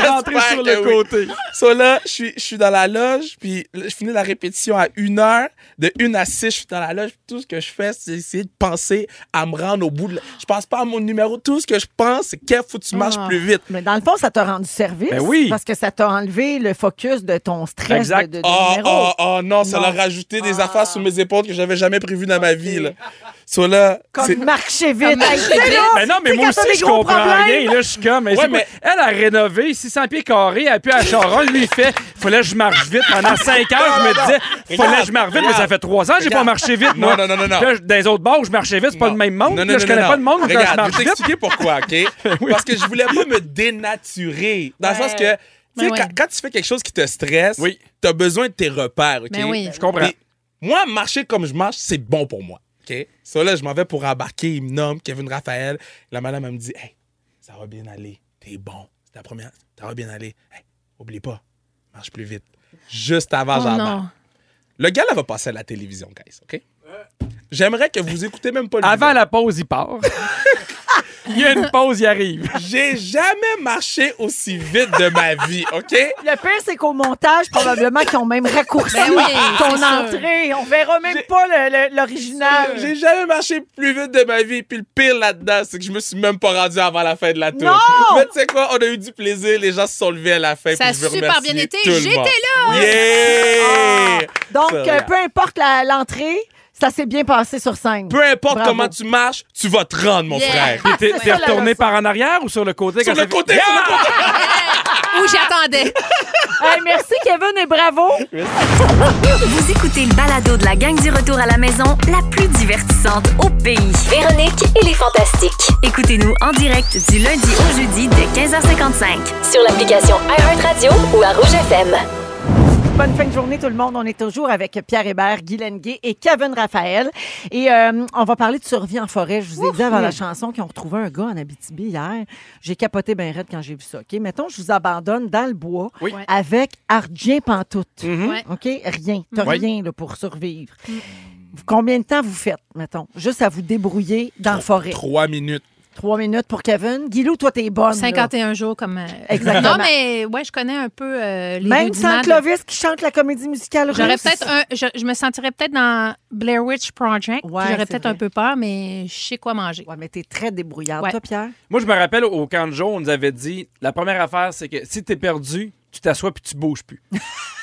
Rentrer J'espère sur le côté. So là, je suis, je suis dans la loge, puis là, je finis la répétition à une heure. De une à six, je suis dans la loge. puis Tout ce que je fais, c'est essayer de penser à me rendre au bout de la... Je pense pas à mon numéro. Tout ce que je pense, c'est qu'il faut que tu marches Ah. plus vite. Mais dans le fond, ça t'a rendu service? Ben oui. Parce que ça t'a enlevé le focus de ton stress Exact. de, de, de Oh, numéro. oh, oh non, ça l'a rajouté des Ah. affaires sur mes épaules que j'avais jamais prévues dans ma vie. Là. So là, Comme marcher vite. Marcher vite. là, Mais non, mais moi aussi, je comprends problèmes, rien. Là, je suis comme. mais Ouais, c'est quoi? mais- Elle a rénové 600 pieds carrés, elle a pu à Charon. Lui, il fait. Fallait que je marche vite. Pendant 5 heures, je me disais. Fallait que je marche vite, mais ça fait 3 ans que j'ai pas Regarde. Vite, moi. Non, non, non, non, là, dans les autres bars où je marchais vite, c'est pas le même monde. Non, non, là, je non, connais non, pas le monde quand je Regarde, je marche vais t'expliquer pourquoi, OK? Parce que je voulais pas me dénaturer. Dans le sens que, tu sais, Ben ouais. quand, quand tu fais quelque chose qui te stresse, Oui. tu as besoin de tes repères, OK? Ben oui. Je comprends. Moi, marcher comme je marche, c'est bon pour moi, OK? Ça, là, je m'en vais pour embarquer. Il me nomme Kevin Raphaël. La madame, elle me dit, hey, ça va bien aller. T'es bon. C'est la première. Ça va bien aller. Hey, oublie pas, marche plus vite. Juste avant, Oh j'embarque. Le gars, là, va passer à la télévision, guys, OK? J'aimerais que vous écoutez même pas le Avant vidéo. la pause, il part. Il y a une pause, il arrive. J'ai jamais marché aussi vite de ma vie, OK? Le pire, c'est qu'au montage, probablement qu'ils ont même raccourci Ben oui, ton entrée. On verra même pas l'original. J'ai jamais marché plus vite de ma vie. Puis le pire là-dedans, c'est que je me suis même pas rendu avant la fin de la tour. Non! Mais tu sais quoi? On a eu du plaisir. Les gens se sont levés à la fin. Ça a super bien été. J'étais là! Yeah! Donc, Ça, euh, peu importe l'entrée, ça s'est bien passé sur scène. Peu importe Bravo. comment tu marches, tu vas te rendre, mon Yeah. frère. Puis t'es c'est t'es retourné par en arrière ou sur le côté? Sur le côté, sur le côté. Où j'attendais. Hey, merci, Kevin, et bravo. Vous écoutez le balado de la gang du retour à la maison, la plus divertissante au pays. Véronique et les Fantastiques. Écoutez-nous en direct du lundi au jeudi dès 15h55. Sur l'application iHeartRadio ou à Rouge FM. Bonne fin de journée, tout le monde. On est toujours avec Pierre Hébert, Guy Lenguet et Kevin Raphaël. Et euh, on va parler de survie en forêt. Je vous ai dit avant la chanson qu'ils ont retrouvé un gars en Abitibi hier. J'ai capoté bien raide quand j'ai vu ça. OK? Mettons, je vous abandonne dans le bois Oui. Avec argent pantoute. Mhm. Ouais. OK? Rien. T'as Oui. rien là, pour survivre. Combien de temps vous faites, mettons? Juste à vous débrouiller dans la forêt? Trois minutes. Trois minutes pour Kevin. Guilou, toi, t'es bonne. là. 51 jours comme. euh, Exactement. Non, mais ouais, je connais un peu euh, les Même sans de- Clovis qui chante la comédie musicale. J'aurais peut-être un, je, je me sentirais peut-être dans Blair Witch Project. Ouais, J'aurais peut-être un peu peur, mais je sais quoi manger. Ouais, mais t'es très débrouillarde, Ouais. toi, Pierre. Moi, je me rappelle au camp de jour, on nous avait dit la première affaire, c'est que si t'es perdu, tu t'assois puis tu bouges plus.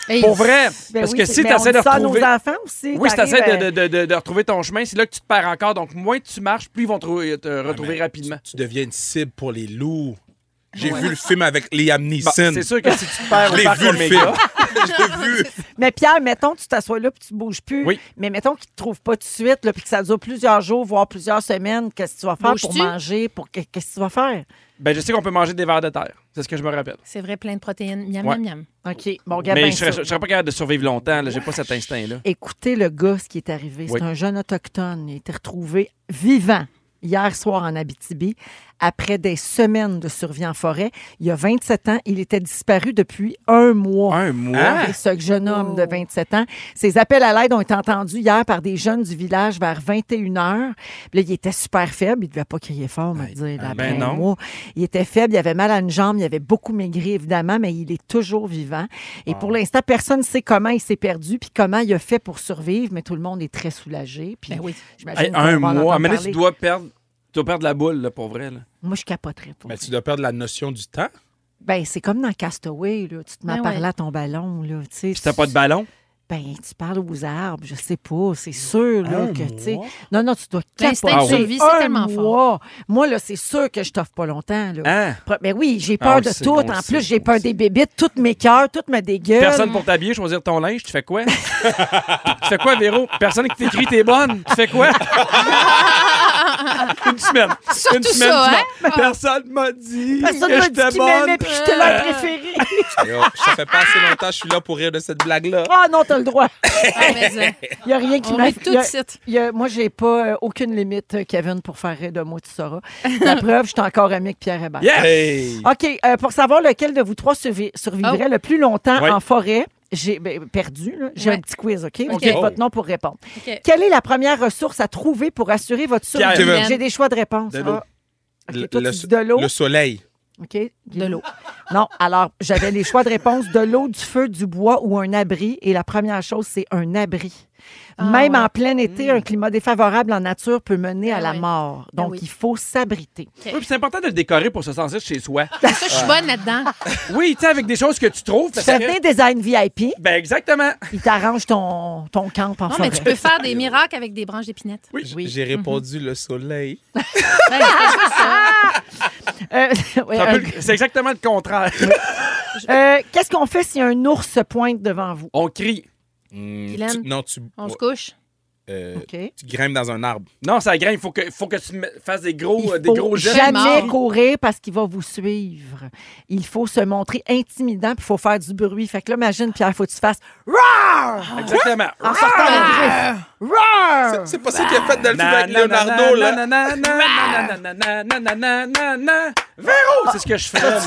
Hey, Pour vrai. Ben parce oui, que c'est- si tu essaies de ça à nos retrouver. enfants aussi. Oui, si tu essaies euh, de, de- de- de retrouver ton chemin, c'est là que tu te perds encore. Donc, moins tu marches, plus ils vont te, re- te retrouver rapidement. Tu deviens une cible pour les loups. J'ai vu le film avec Liam Bon, Neeson. c'est sûr que si tu te perds Je l'ai vu, le film. J'ai vu. Mais Pierre, mettons, tu t'assois là puis tu bouges plus. Oui. Mais mettons qu'ils te trouvent pas tout de suite, là, puis que ça dure plusieurs jours, voire plusieurs semaines. Qu'est-ce que tu vas faire pour manger? Pour... que- Qu'est-ce que tu vas faire? Ben, je sais qu'on peut manger des vers de terre. C'est ce que je me rappelle. C'est vrai, plein de protéines. Miam, Ouais. miam, miam. OK. Bon, regarde Mais bien je serais, je serais pas capable de survivre longtemps. là. J'ai pas cet instinct-là. Écoutez le gars, ce qui est arrivé. C'est un jeune autochtone. Il a été retrouvé vivant hier soir en Abitibi après des semaines de survie en forêt. Il y a 27 ans. Il était disparu depuis un mois. Un mois? Ah. Ce jeune homme de 27 ans. Ses appels à l'aide ont été entendus hier par des jeunes du village vers 21 h. Là, il était super faible. Il ne devait pas crier fort, me dire, là, ben non. mois. Il était faible, il avait mal à une jambe, il avait beaucoup maigri, évidemment, mais il est toujours vivant. Et pour l'instant, personne ne sait comment il s'est perdu puis comment il a fait pour survivre, mais tout le monde est très soulagé. Puis Ben oui. Hey, un mois. entendre À un moment donné, parler. tu dois perdre. Tu dois perdre la boule, là, pour vrai. Là. Moi, je capoterais pas. Mais tu dois perdre la notion du temps. Ben, c'est comme dans Castaway, là. Tu te mets à Ben parler ouais. à ton ballon, là. Tu sais, Puis t'as pas de ballon? Ben, tu parles aux arbres, je sais pas. C'est sûr, là, Un que, tu sais. mois? Non, non, tu dois L'instinct de capoter. survie, c'est Un tellement fort. mois. Moi, là, c'est sûr que je t'offre pas longtemps, là. Hein? Pre- Ben oui, j'ai Ah, peur on de le sait, tout. on En plus, j'ai on peur le des bébites, toutes mes cœurs, toutes me dégueulent. Personne pour t'habiller, choisir ton linge. Tu fais quoi? tu fais quoi, Véro? Personne qui t'écrit t'es bonne. Tu fais quoi? Une semaine. Surtout Une semaine, ça, hein? m'as- Personne m'a dit Personne que m'a dit j'étais qu'il m'aimait bonne. puis que j'étais leur préférée. Yo, ça fait pas assez longtemps que je suis là pour rire de cette blague-là. Ah non, t'as le droit. Ah, euh, Il n'y a rien qui m'a tout de Moi, j'ai pas euh, aucune limite, euh, Kevin, pour faire rire de moi, tu sauras. La preuve, je suis encore ami avec Pierre Hébert. Yeah! Hey! OK, euh, pour savoir lequel de vous trois survi- survivrait le plus longtemps Oui. en forêt, j'ai ben, perdu. là. J'ai Ouais. un petit quiz, OK? Vous OK. dites Oh. votre nom pour répondre. OK. Quelle est la première ressource à trouver pour assurer votre Pierre. survie? Kevin. J'ai des choix de réponse. De l'eau. Ah. OK, Le- toi, le tu so- dis de l'eau. Le soleil. OK. De l'eau. Non, alors, j'avais les choix de réponse de l'eau, du feu, du bois ou un abri. Et la première chose, c'est un abri. Ah, Même ouais. en plein été, un climat défavorable en nature peut mener Ah, à la oui. mort. Ah, Donc, oui. il faut s'abriter. Oui, puis c'est important de le décorer pour se sentir chez soi. Ça, je suis bonne là-dedans. Oui, tu sais, avec des choses que tu trouves. Tu fais venir design VIP, Ben, exactement. il t'arrange ton, ton camp en Non, forêt. mais tu peux faire des miracles avec des branches d'épinette. Oui. Oui. J'ai répondu le soleil. Ben, c'est pas ça. Euh, ouais, C'est exactement le contraire. euh, Qu'est-ce qu'on fait si un ours se pointe devant vous? On crie. Hmm, Guylaine? tu- non, tu, On se couche? euh, OK. tu grimpes dans un arbre. Non, ça grimpe. Il faut que, faut que tu fasses des gros, euh, des gros gestes. jamais courir parce qu'il va vous suivre. Il faut se montrer intimidant puis il faut faire du bruit. Fait que là, imagine, Pierre, il faut que tu fasses Roar! Exactement. en sortant. C'est pas ça qu'il a fait dans le avec Leonardo, là. Véro! C'est ce que je ferais.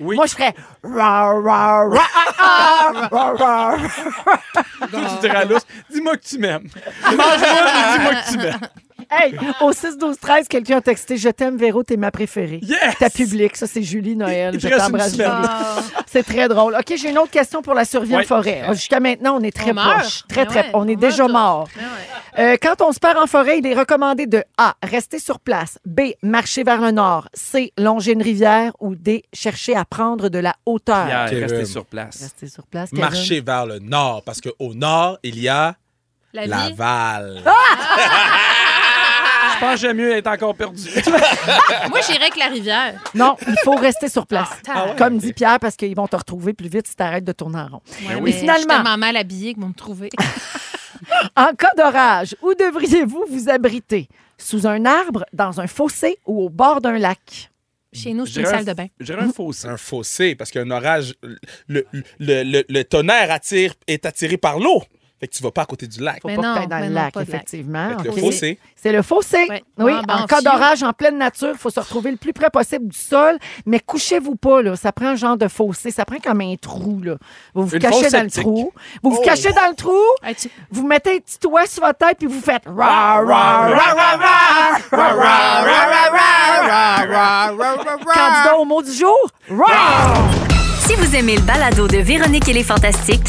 Moi, je ferais. Roar, roar, roar, roar. Tu à dis-moi que tu m'aimes. Dis-moi que tu m'aimes. Hey, au 6 12 13 quelqu'un a texté Je t'aime, Véro, t'es ma préférée. Yes! Ta public, ça, c'est Julie Noël. Je t'embrasse. C'est très drôle. OK, j'ai une autre question pour la survie en forêt. Jusqu'à maintenant, on est très On proche. Très, Ben très ouais, On est on déjà mort. Ah ouais. Euh, quand on se perd en forêt, il est recommandé de A. Rester sur place. B. Marcher vers le nord. C. Longer une rivière. Ou D. Chercher à prendre de la hauteur. Pierre, restez sur place. Rester sur place. Marcher vers le nord, parce qu'au nord, il y a La. Laval. Je pense que j'aime mieux être encore perdu. Moi, j'irais avec la rivière. Non, il faut rester sur place. Ah ouais? Comme dit Pierre, parce qu'ils vont te retrouver plus vite si tu arrêtes de tourner en rond. Ouais, oui. mais Finalement- Je suis tellement mal habillée que vous me trouvez. En cas d'orage, où devriez-vous vous abriter? Sous un arbre, dans un fossé ou au bord d'un lac? Chez nous, Je c'est une salle de bain. Je dirais un fossé. un fossé, parce qu'un orage, le, le, le- le tonnerre attire, est attiré par l'eau. Fait que tu vas pas à côté du lac. Faut mais pas non, dans le effectivement. Le fossé. C'est le fossé. Oui, en cas d'orage, en pleine nature, il faut se retrouver le plus près possible du sol. Mais couchez-vous pas, là. Ça prend un genre de fossé. Ça prend comme un trou, là. Vous vous cachez dans le trou. Vous vous cachez dans le trou. Vous mettez un petit toit sur votre tête, puis vous faites. Candidat au mot du jour. Si vous aimez le balado de Véronique et les Fantastiques,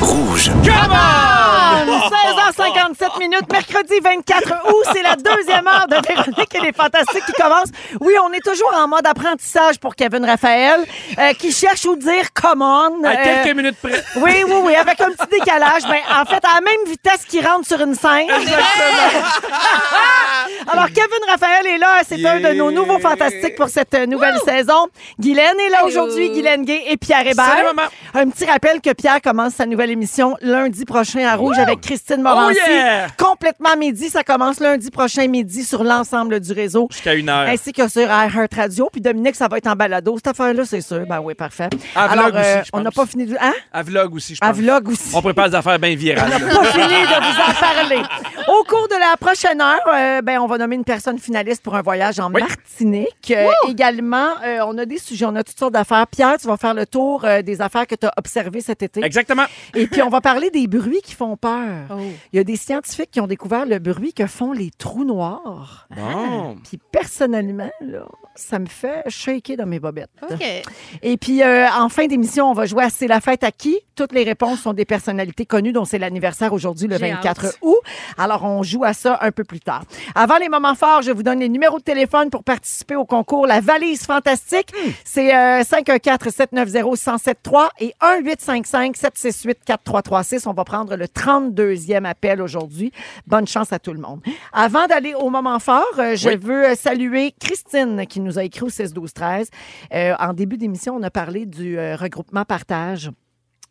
Rouge. Come on! 16h 8h57 minutes, mercredi 24 août. C'est la deuxième heure de Véronique et les Fantastiques qui commence. Oui, on est toujours en mode apprentissage pour Kevin Raphaël, euh, qui cherche où dire come on. À Euh, quelques minutes près. oui, oui, oui, avec un petit décalage. Ben, en fait, à la même vitesse qu'il rentre sur une scène. Alors, Kevin Raphaël est là. C'est un de nos nouveaux fantastiques pour cette nouvelle saison. Guylaine est là aujourd'hui. Guylaine Gay et Pierre Hébert. Salut, maman. Un petit rappel que Pierre commence sa nouvelle émission lundi prochain à Rouge avec Christine Morancy. Oh yeah! Complètement midi. Ça commence lundi prochain midi sur l'ensemble du réseau. Jusqu'à une heure. Ainsi que sur iHeart Radio. Puis Dominique, ça va être en balado. Cette affaire-là, c'est sûr. Ben oui, parfait. À Alors, vlog aussi, je on n'a pas fini de... Hein? À vlog aussi, je À pense. vlog aussi. On prépare des affaires bien virales. là. pas fini de vous en parler. Au cours de la prochaine heure, euh, ben, on va nommer une personne finaliste pour un voyage en Oui. Martinique. Euh, également, euh, on a des sujets, on a toutes sortes d'affaires. Pierre, tu vas faire le tour euh, des affaires que tu as observées cet été. Exactement. Et puis, on va parler des bruits qui font peur. Oh. Il y a des scientifiques qui ont découvert le bruit que font les trous noirs. Bon. Puis, personnellement, là, ça me fait shaker dans mes bobettes. OK. Et puis, euh, en fin d'émission, on va jouer à C'est la fête à qui? Toutes les réponses sont des personnalités connues, dont c'est l'anniversaire aujourd'hui, le J'ai 24 hâte. août. Alors, on joue à ça un peu plus tard. Avant les moments forts, je vous donne les numéros de téléphone pour participer au concours La Valise Fantastique. C'est euh, 514-790-1073 et 1-855-768-4336. On va prendre le 32e appel aujourd'hui. Bonne chance à tout le monde. Avant d'aller au moment fort, euh, je Oui. veux euh, saluer Christine qui nous a écrit au 16-12-13. Euh, en début d'émission, on a parlé du euh, regroupement partage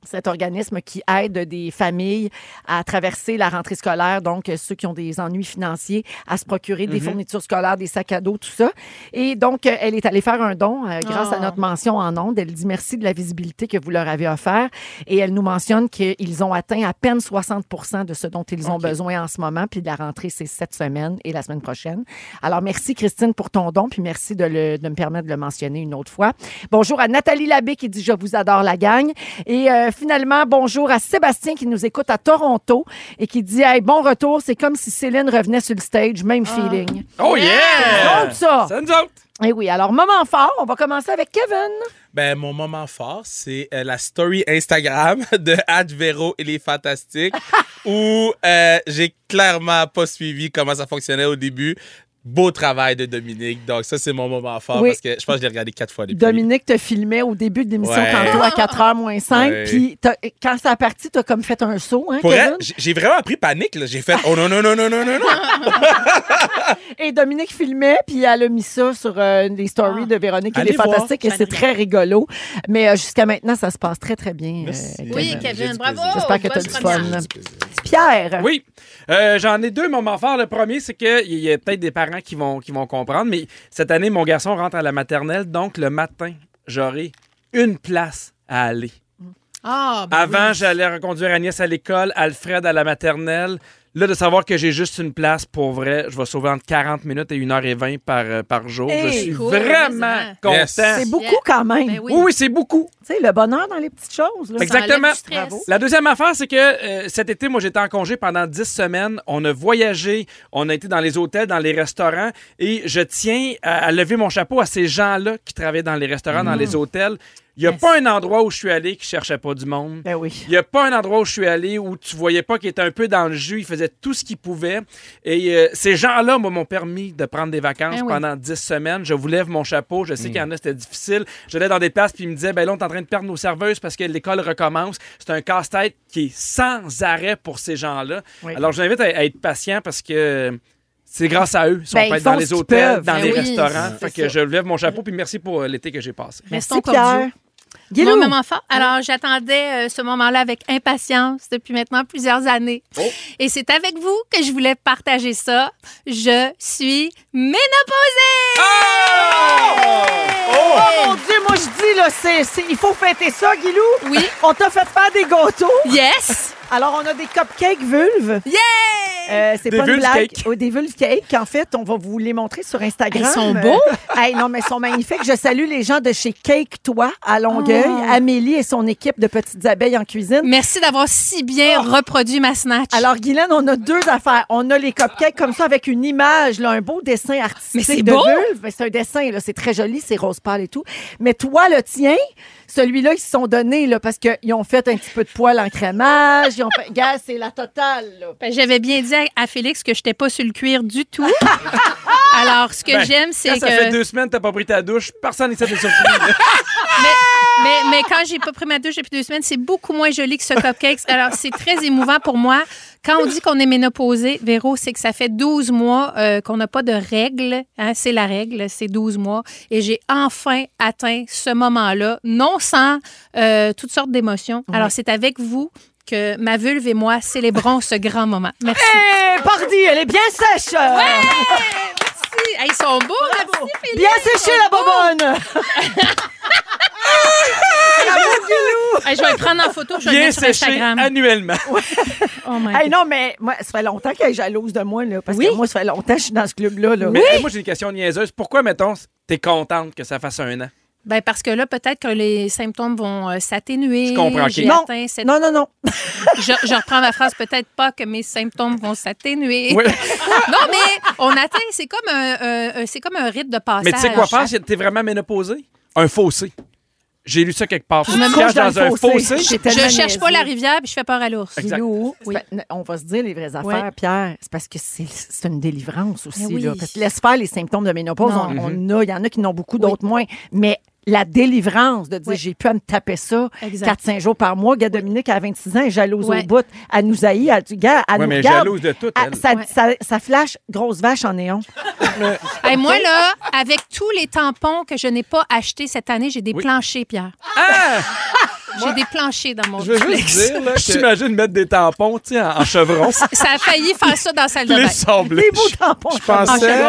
cet organisme qui aide des familles à traverser la rentrée scolaire, donc euh, ceux qui ont des ennuis financiers, à se procurer des fournitures scolaires, des sacs à dos, tout ça. Et donc, euh, elle est allée faire un don euh, grâce à Oh. notre mention en ondes. Elle dit merci de la visibilité que vous leur avez offert. Et elle nous mentionne qu'ils ont atteint à peine 60% de ce dont ils ont besoin en ce moment. Puis la rentrée, c'est cette semaine et la semaine prochaine. Alors, merci Christine pour ton don, puis merci de, le- de me permettre de le mentionner une autre fois. Bonjour à Nathalie Labbé qui dit Je vous adore la gang. Et euh, finalement, bonjour à Sébastien qui nous écoute à Toronto et qui dit Hey, bon retour, c'est comme si Céline revenait sur le stage, même feeling. Oh yeah! Donc, ça. C'est nous autres. Et oui, alors, moment fort, on va commencer avec Kevin. Ben, mon moment fort, c'est euh, la story Instagram de Advero et les Fantastiques où euh, j'ai clairement pas suivi comment ça fonctionnait au début. Beau travail de Dominique. Donc, ça, c'est mon moment fort Oui. parce que je pense que je l'ai regardé quatre fois. Dominique te filmait au début de l'émission Ouais. tantôt à 4h moins 5. Ouais. Puis t'as- quand ça a parti, tu as comme fait un saut, hein, Pour Kevin? elle, j'ai- vraiment pris panique. là. J'ai fait Oh non, non, non, non, non, non, non. Et Dominique filmait, puis elle a mis ça sur euh, les stories Ah. de Véronique les voir. Fantastiques, et c'est très rigolo. Mais euh, jusqu'à maintenant, ça se passe très, très bien. euh. Oui, Kevin, bravo. J'espère que t'as du fun. Pierre, Oui, Euh, j'en ai deux moments forts. Le premier, c'est qu'il y a peut-être des parents qui vont, qui vont comprendre, mais cette année, mon garçon rentre à la maternelle, donc le matin, j'aurai une place à aller. Ah, ben Avant, oui. j'allais reconduire Agnès à l'école, Alfred à la maternelle. Là, de savoir que j'ai juste une place, pour vrai, je vais sauver entre 40 minutes et 1h20 par, euh, par jour. Hey, je suis cool, vraiment content. Yes. c'est beaucoup Yeah. quand même. Ben oui. Oui, oui, c'est beaucoup. Tu sais, le bonheur dans les petites choses. là. Exactement. La deuxième affaire, c'est que euh, cet été, moi, j'étais en congé pendant 10 semaines. On a voyagé, on a été dans les hôtels, dans les restaurants, et je tiens à, à lever mon chapeau à ces gens-là qui travaillent dans les restaurants, dans les hôtels. Il n'y a Yes. pas un endroit où je suis allé qui cherchait pas du monde. Ben oui. Il n'y a pas un endroit où je suis allé où tu voyais pas qu'il était un peu dans le jus. Il faisait tout ce qu'il pouvait. Et euh, ces gens-là, m'ont permis de prendre des vacances oui. pendant 10 semaines. Je vous lève mon chapeau. Je sais qu'il y en a, c'était difficile. J'allais dans des places, puis ils me disaient, ben là, on est en train de perdre nos serveuses parce que l'école recommence. C'est un casse-tête qui est sans arrêt pour ces gens-là. Oui. Alors, je vous invite à, à être patient parce que c'est grâce à eux. Ils sont Ben, dans les hôtels, dans Ben les oui, restaurants. Fait que ça. je lève mon chapeau, puis merci pour euh, l'été que j'ai passé. Merci, Restons Pierre. Guilou. Mon moment fort. Alors, j'attendais euh, ce moment-là avec impatience depuis maintenant plusieurs années. Oh. Et c'est avec vous que je voulais partager ça. Je suis ménopausée! Oh mon Dieu, moi je dis, là, c'est, c'est- il faut fêter ça, Guilou. Oui. On t'a fait faire des gâteaux. Yes! Alors, on a des cupcakes vulves. Yeah! Euh, c'est Des pas une blague. Oui, des vulves cakes. En fait, on va vous les montrer sur Instagram. Ils sont Euh, beaux. hey, non, mais ils sont magnifiques. Je salue les gens de chez Cake Toi à Longueuil. Oh. Amélie et son équipe de petites abeilles en cuisine. Merci d'avoir si bien reproduit ma snatch. Oh. Alors, Guylaine, on a deux affaires. On a les cupcakes comme ça avec une image, là, un beau dessin artistique Mais c'est de beau! vulve. Mais C'est un dessin, là, c'est très joli, c'est rose pâle et tout. Mais toi, le tien, celui-là, ils se sont donnés là, parce qu'ils ont fait un petit peu de poil en crémage. Ils ont fait. Gars, c'est la totale. Là. Ben, J'avais bien dit à, à Félix que je n'étais pas sur le cuir du tout. Alors, ce que Ben, j'aime, c'est Quand que. ça fait deux semaines que t'as pas pris ta douche, personne n'est surpris. là. Mais, mais quand j'ai pas pris ma douche depuis deux semaines, c'est beaucoup moins joli que ce cupcake. Alors, c'est très émouvant pour moi. Quand on dit qu'on est ménopausé, Véro, c'est que ça fait 12 mois euh, qu'on n'a pas de règles. Hein, c'est la règle, c'est 12 mois. Et j'ai enfin atteint ce moment-là, non sans euh, toutes sortes d'émotions. Alors, c'est avec vous que ma vulve et moi célébrons ce grand moment. Merci. Hé, pardi, elle est bien sèche. Merci. Hey, ils sont beaux, merci, Philippe. Bien séchée, la bobonne. Hey, je vais le prendre en photo, je vais le Bien mettre sur séché Instagram. annuellement. Oh my Hey, God. non, mais moi, ça fait longtemps qu'elle est jalouse de moi, là, parce Oui. que moi, ça fait longtemps que je suis dans ce club-là. Là. Mais moi, j'ai une question niaiseuse. Pourquoi, mettons, t'es contente que ça fasse un an? Ben parce que là, peut-être que les symptômes vont euh, s'atténuer. Je comprends, ok. J'ai Non. atteint cette- Non, non, non. je, je reprends ma phrase, peut-être pas que mes symptômes vont s'atténuer. Oui. non, mais on atteint, c'est comme un, un- un- c'est comme un rite de passage. Mais tu sais quoi faire? Si t'es vraiment ménopausée? Un fossé. J'ai lu ça quelque part. Je Tu me caches dans un fossé. Je cherche pas la rivière puis je fais peur à l'ours. Oui. on va se dire les vraies affaires, Ouais. Pierre. C'est parce que c'est c'est une délivrance aussi. Oui. Là, parce que laisse faire les symptômes de ménopause. On, on a, il y en a qui n'ont beaucoup, d'autres moins. Mais la délivrance de dire Oui. j'ai pu à me taper ça Exact. 4-5 jours par mois. Gars Dominique, à 26 ans, elle est jalouse au bout. Elle nous haït. Elle dit, gars, elle Ouais, nous mais jalouse de tout, Elle- elle. ça, Ouais. ça, ça flash grosse vache en néon. Hey, moi, là, avec tous les tampons que je n'ai pas achetés cette année, j'ai des Oui. planchers, Pierre. Ah! J'ai des planchers dans mon Je veux juste dire là, que t'imagine mettre des tampons, tu sais, en, en chevron. Ça a failli faire ça dans la salle de les bain. Des beaux tampons. je pensais.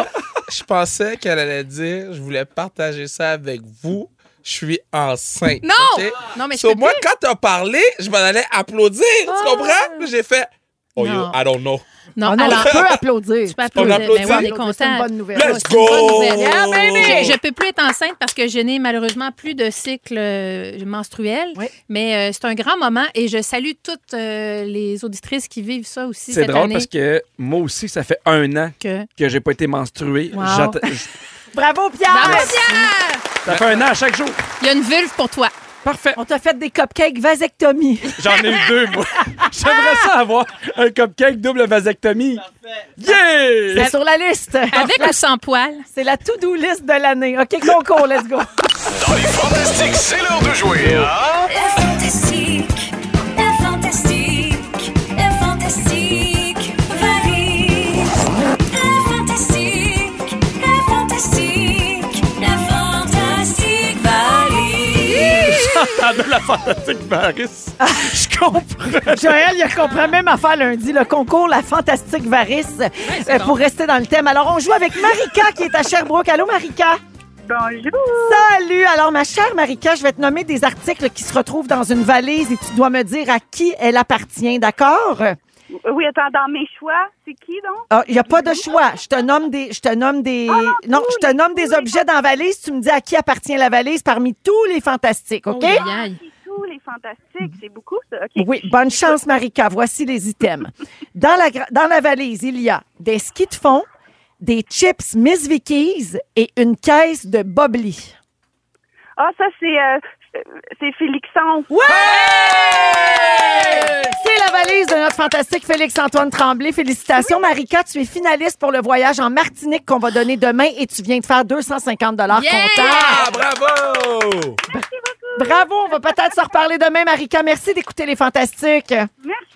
Je pensais qu'elle allait dire, je voulais partager ça avec vous. Je suis enceinte. Non! Non, mais je So, moi, quand t'as parlé, je m'en allais applaudir. Tu comprends? Puis J'ai fait, oh yo. I don't know. Non, Ah non, alors, tu peux applaudir. tu peux applaudir. applaudit. Ben oui, on est C'est une content. bonne nouvelle. Let's go! nouvelle. Yeah, baby! Je, je peux plus être enceinte parce que je n'ai malheureusement plus de cycle euh, menstruel. Oui. Mais euh, c'est un grand moment et je salue toutes euh, les auditrices qui vivent ça aussi C'est drôle année. parce que moi aussi, ça fait un an que... que j'ai pas été menstrué. Wow. J'atta- j- Bravo, Pierre! Bravo, Pierre! Ça fait un an à chaque jour. Il y a une vulve pour toi. Parfait. On t'a fait des cupcakes vasectomie. J'en ai eu deux, moi. J'aimerais ça avoir un cupcake double vasectomie. Yeah! C'est sur la liste. Avec ou sans poil? C'est la to-do list de l'année. OK, concours, let's go. Dans les fantastiques, c'est l'heure de jouer à... La fantastique Paris. Je comprends. Joël, il comprend même à faire lundi le concours La Fantastique Varisse euh, pour rester dans le thème. Alors, on joue avec Marika qui est à Sherbrooke. Allô, Marika? Bonjour. Salut! Alors, ma chère Marika, je vais te nommer des articles qui se retrouvent dans une valise et tu dois me dire à qui elle appartient, d'accord? Oui, attends, dans mes choix, c'est qui donc? Ah, Il n'y a pas de choix. Je te nomme des. Je te nomme des. non, je te nomme des objets dans la valise. Tu me dis à qui appartient la valise parmi tous les fantastiques, OK? Oh, aïe. Tous les fantastiques, c'est beaucoup ça. OK. Oui, bonne chance, Marika. Voici les items. Dans la, gra- dans la valise, il y a des skis de fond, des chips Miss Vickies et une caisse de Bobli. Ah, ça, c'est euh, c'est Félixon. Ouais! C'est la valise de notre fantastique Félix-Antoine Tremblay. Félicitations, Marika. Tu es finaliste pour le voyage en Martinique qu'on va donner demain et tu viens de faire 250 Yeah! comptant. Ah, bravo! Bravo, on va peut-être se reparler demain, Marika. Merci d'écouter les fantastiques. Merci.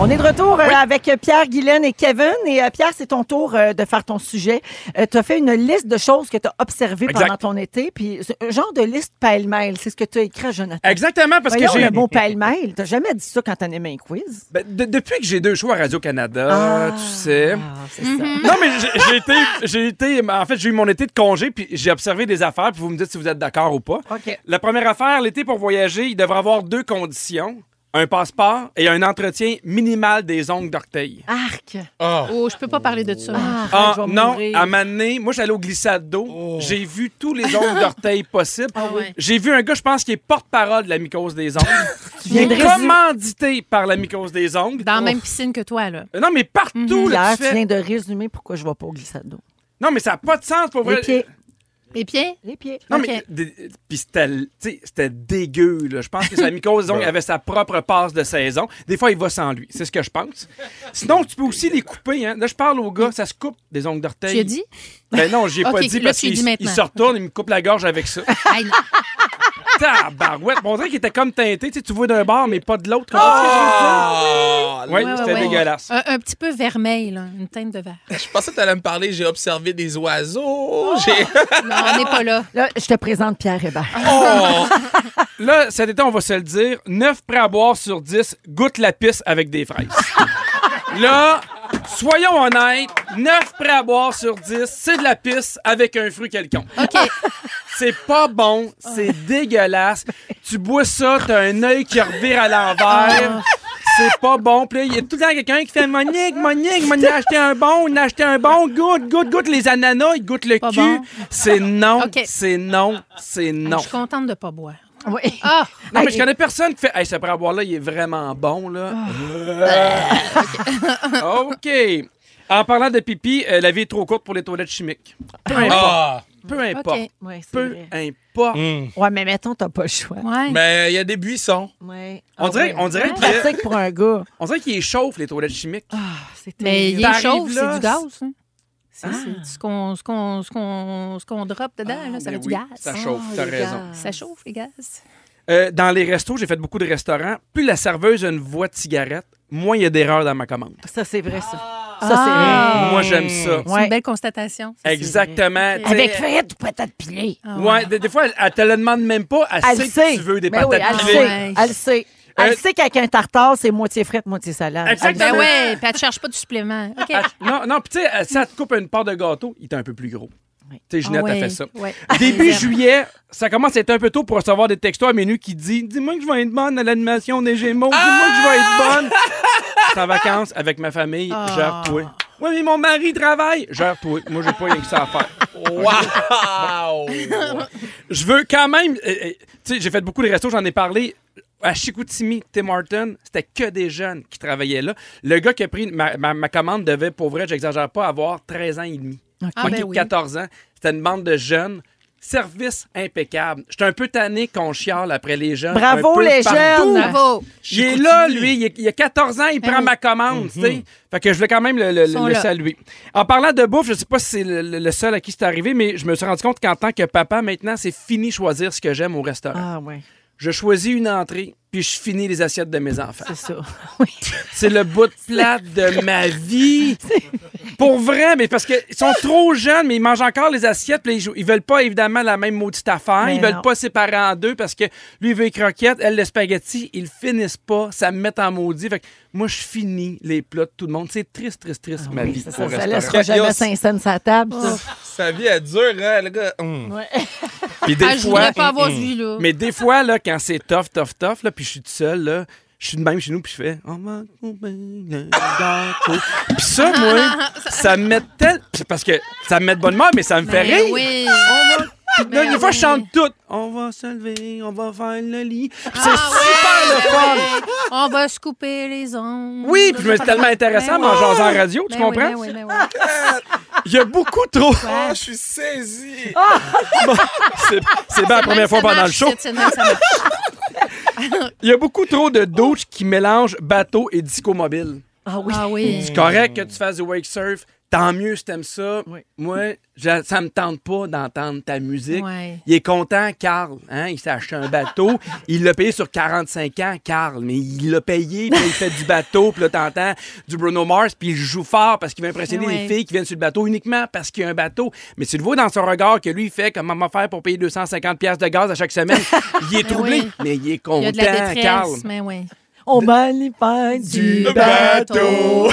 On est de retour euh, avec Pierre, Guylaine et Kevin. Et euh, Pierre, c'est ton tour euh, de faire ton sujet. tu as fait une liste de choses que tu as observées Exact. pendant ton été. Puis, un genre de liste pêle-mêle. C'est ce que tu as écrit à Jonathan. Exactement, parce Voyons que j'ai. le mot pêle-mêle. T'as jamais dit ça quand t'as aimé un quiz. Ben, de- depuis que j'ai deux choix à Radio-Canada, tu sais. Ah, c'est ça. Non, mais j'ai- été, j'ai été. En fait, j'ai eu mon été de congé, puis j'ai observé des affaires, puis vous me dites si vous êtes d'accord ou pas. OK. La première affaire, l'été pour voyager, il devrait avoir deux conditions. Un passeport et un entretien minimal des ongles d'orteil. Arc. Ah. Oh, je peux pas parler de ça. Ah, Ah, je vais non, mourir. à un moment donné, moi, j'allais au glissade d'eau. Oh. J'ai vu tous les ongles d'orteil possibles. Ah ouais. J'ai vu un gars, je pense, qui est porte-parole de la mycose des ongles. Tu viens de Il est commandité par la mycose des ongles. Dans la même piscine que toi, là. Euh, Non, mais partout, là, Pierre, tu tu fais- viens de résumer pourquoi je vais pas au glissade d'eau. Non, mais ça n'a pas de sens, pour vrai. Les pieds? Les pieds? Non, mais des- puis c'était, tu sais, c'était dégueu. Là. Je pense que sa mycose ongles avait sa propre passe de saison. Des fois, il va sans lui. C'est ce que je pense. Sinon, tu peux aussi les couper. Hein. Là, je parle au gars, ça se coupe des ongles d'orteil. Tu as dit? Ben non, j'y ai pas dit là, parce qu'il se retourne, il me coupe la gorge avec ça. Tabarouette. Bon, on dirait qu'il était comme teinté. Tu sais, tu vois d'un bord, mais pas de l'autre. Ah, Oui, Ouais, ouais, c'était ouais. dégueulasse. un, un petit peu vermeil, là. Une teinte de vert. Je pensais que tu allais me parler, j'ai observé des Oh! oiseaux. J'ai. Non, on n'est pas là. Là, je te présente Pierre Hébert. Oh! Là, cet été, on va se le dire, 9 prêts à boire sur 10 goûtent la pisse avec des fraises. Là, soyons honnêtes, 9 prêts à boire sur 10, c'est de la pisse avec un fruit quelconque. OK. C'est pas bon, c'est dégueulasse. Tu bois ça, t'as un œil qui revire à l'envers. C'est pas bon. Puis il y a tout le temps quelqu'un qui fait Monique, Monique, Monique, a acheté un bon, il a acheté un bon, goûte, goûte, goûte les ananas, il goûte le Pas cul. bon. C'est non, c'est non, c'est non. Je suis contente de ne pas boire. Oui. Ah! Non, mais je connais personne qui fait Hey, ce prêt à boire là, il est vraiment bon, là. OK. En parlant de pipi, euh, la vie est trop courte pour les toilettes chimiques. Peu importe. Ah! Peu importe. C'est Peu vrai. importe. Hum. Ouais, mais mettons, t'as pas le choix. Ouais. Mais il y a des buissons. Ouais. On Ah dirait, ouais. on dirait C'est qu'il pour un gars. on dirait qu'il chauffe les toilettes chimiques. Ah, c'est Mais il là, c'est du gaz. hein. C'est c'est ce qu'on ce qu'on- ce qu'on- ce qu'on drop dedans, là, ça Ben fait du oui, gaz. Ça chauffe, Ah, t'as les raison. gaz. Ça chauffe, les gaz. Euh, dans les restos, j'ai fait beaucoup de restaurants. Plus la serveuse a une voix de cigarette, moins il y a d'erreurs dans ma commande. Ça, c'est vrai, ça. Ah. Ça, c'est vrai. Moi, j'aime ça. C'est Ouais. une belle constatation. Exactement. Avec frites ou patates pilées. Ah Ouais, des, des fois, elle, elle te le demande même pas. Elle, Elle sait sait. que tu veux des Ben oui, patates elle le pilées. sait. Ouais. Elle le sait. Euh, Elle sait qu'avec un tartare, c'est moitié frite, moitié salade. Exactement. Ben ouais, puis elle te cherche pas de supplément. Ah, non, non, puis tu sais, euh, si elle te coupe une part de gâteau, il est un peu plus gros. Oui. Tu sais, Ginette Ah a fait ça. ouais. Début juillet, ça commence à être un peu tôt pour recevoir des textos à menu qui dit Dis-moi que je vais être bonne à l'animation des Gémeaux, dis-moi que je vais être bonne. Je suis en vacances avec ma famille, Ah. gère-toi. Oui, mais mon mari travaille, gère-toi. Moi, j'ai pas rien que ça à faire. Wow! Je veux quand même. euh, euh, tu sais, j'ai fait beaucoup de restos, j'en ai parlé. À Chicoutimi, Tim Horton, c'était que des jeunes qui travaillaient là. Le gars qui a pris ma, ma- ma commande devait, pour vrai, j'exagère pas, avoir 13 ans et demi. Ah, Moi, ben qui ai oui. 14 ans. C'était une bande de jeunes. Service impeccable. J'étais un peu tanné qu'on chiale après les jeunes. Bravo, un peu les partout. jeunes. Bravo. Il est là, lui. Il, est- il a 14 ans, il Ben prend oui. ma commande, tu sais. Fait que je voulais quand même le, saluer. En parlant de bouffe, je sais pas si c'est le seul à qui c'est arrivé, mais je me suis rendu compte qu'en tant que papa, maintenant, c'est fini choisir ce que j'aime au restaurant. Ah, ouais. Je choisis une entrée, puis je finis les assiettes de mes enfants. C'est ça. Oui. C'est le bout de plate de ma vie. Pour vrai, mais parce qu'ils sont trop jeunes, mais ils mangent encore les assiettes. Puis ils, veulent pas, évidemment, la même maudite affaire. Mais ils veulent non. pas séparer en deux parce que lui, il veut les croquettes, elle, le spaghetti. Ils finissent pas. Ça me met en maudit. Fait que moi, je finis les plats de tout le monde. C'est triste, triste, triste, ma vie. Ça, ça, ça laissera jamais Yo, cinq cents sur la table, ça. Sa vie est dure, hein, le gars. Hum. Puis des Ah, je fois, voudrais pas avoir ce vie-là. Mais des fois, là, quand c'est tough, tough, tough, là, puis je suis tout seul, là, je suis de même chez nous, puis je fais. Puis ça, moi, ça me met tel. c'est Parce que ça me met de bonne humeur, mais ça me fait Ben rire. oui. Là, Ben des fois, je chante tout. On va se lever, on va faire le lit. Puis c'est Ah super le ben fun. On va se couper les ongles. Oui, puis je me suis tellement intéressant en oui. jasant en radio, tu Ben oui, comprends? ben oui, ben oui. Il y a beaucoup trop. Oh, je suis saisi. C'est c'est bien la première fois pendant le show. c'est de même, ça marche. Il y a beaucoup trop de douches qui mélangent bateau et disco mobile. Ah oui. Ah oui. C'est correct que tu fasses du wake surf. Tant mieux si t'aimes ça. Oui. Moi, je- ça me tente pas d'entendre ta musique. Il est content, Carl. Hein? Il s'est acheté un bateau. il l'a payé sur 45 ans, Carl. Mais il l'a payé, puis il fait du bateau. Puis là, t'entends du Bruno Mars, puis il joue fort parce qu'il veut impressionner les filles qui viennent sur le bateau uniquement parce qu'il y a un bateau. Mais tu le vois dans son regard que lui, il fait comment m'a faire pour payer 250 pièces de gaz à chaque semaine. Il est Ben troublé, mais il est Il content, y a de la détresse, Carl. mais oui. On aller faire du bateau. bateau.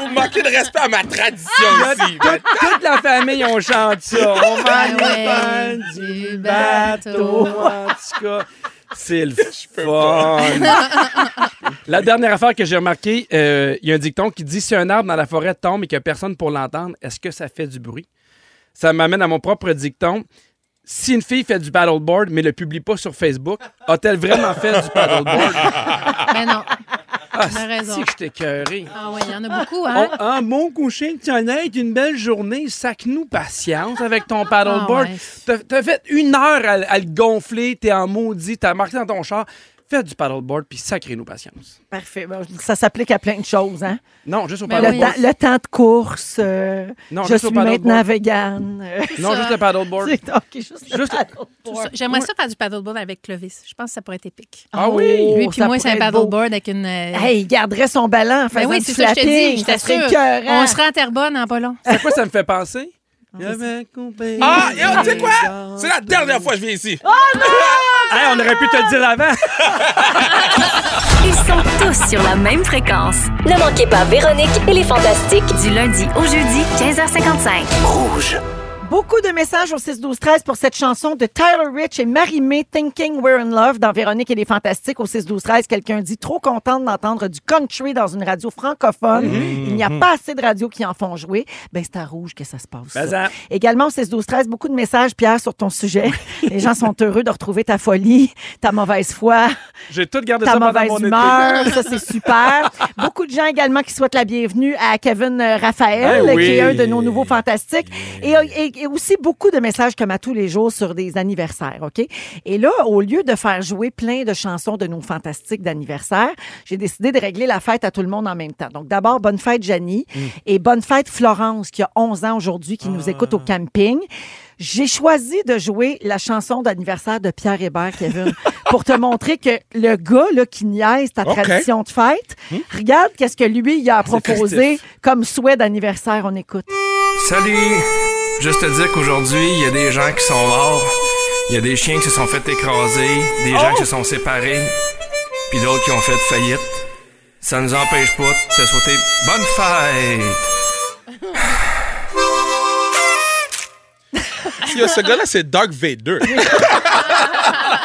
Vous manquez de respect à ma tradition ici. Ben, Toute la famille, on chante ça. On ouais, faire du du bateau. En tout cas. C'est le fun. La dernière affaire que j'ai remarqué, euh, il y a un dicton qui dit si un arbre dans la forêt tombe et qu'il n'y a personne pour l'entendre, est-ce que ça fait du bruit? Ça m'amène à mon propre dicton. Si une fille fait du paddleboard mais le publie pas sur Facebook, a-t-elle vraiment fait du paddleboard? Mais non. Ah, c'est que je t'ai. Ah oui, il y en a beaucoup, hein? Oh, ah, mon coucher que tu en aies une belle journée, sac-nous patience avec ton paddleboard. Ah ouais. T'as t'as fait une heure à, à le gonfler, t'es en maudit, t'as marqué dans ton char. Fais du paddleboard, puis sacrez-nous patience. Parfait. Bon, Ça s'applique à plein de choses. Hein? Non, juste au Le, paddleboard. temps, le temps de course. euh, Non, je juste au suis paddleboard. maintenant vegan. euh, Non, juste le paddleboard. c'est- OK, juste le Juste- paddleboard. Ça. J'aimerais ça faire du paddleboard avec Clovis. Je pense que ça pourrait être épique. Ah oui? Lui puis ça moi, c'est un pourrait être beau. paddleboard avec une... euh, Hey, il garderait son ballon en ben faisant oui, du c'est ça que je te dis. Ça serait sûre. écœurant. On sera à Terrebonne en pas long. C'est quoi ça me fait penser? Ah, yo, tu sais quoi? C'est la dernière fois que je viens ici. Hey, on aurait pu te le dire avant. Ils sont tous sur la même fréquence. Ne manquez pas Véronique et les Fantastiques. Du lundi au jeudi, 15h55. Rouge. Beaucoup de messages au 6-12-13 pour cette chanson de Tyler Rich et Marie-Mé, Thinking We're in Love, dans Véronique et les Fantastiques. Au 6-12-13, quelqu'un dit trop contente d'entendre du country dans une radio francophone. Il n'y a pas assez de radios qui en font jouer. Ben, c'est à rouge que ça se passe. Ben, ça. Également au 6-12-13, beaucoup de messages, Pierre, sur ton sujet. les gens sont heureux de retrouver ta folie, ta mauvaise foi, J'ai tout gardé ta ça mauvaise mon été. humeur. Ça, c'est super. Beaucoup de gens également qui souhaitent la bienvenue à Kevin euh, Raphaël, Ben oui. qui est un de nos nouveaux fantastiques. Et, et- et aussi beaucoup de messages comme à tous les jours sur des anniversaires, OK? Et là, au lieu de faire jouer plein de chansons de nos fantastiques d'anniversaire, j'ai décidé de régler la fête à tout le monde en même temps. Donc, d'abord, bonne fête, Janie. Mm. Et bonne fête, Florence, qui a 11 ans aujourd'hui, qui nous écoute au Ah. camping. J'ai choisi de jouer la chanson d'anniversaire de Pierre Hébert, Kevin, pour te montrer que le gars là, qui niaise ta tradition de fête, regarde qu'est-ce que lui, il a proposé comme souhait d'anniversaire. On écoute. Salut! Juste te dire qu'aujourd'hui, il y a des gens qui sont morts. Il y a des chiens qui se sont fait écraser, des gens qui se sont séparés, puis d'autres qui ont fait faillite. Ça nous empêche pas de te souhaiter bonne fête! Yo, ce gars-là, c'est Dark Vader.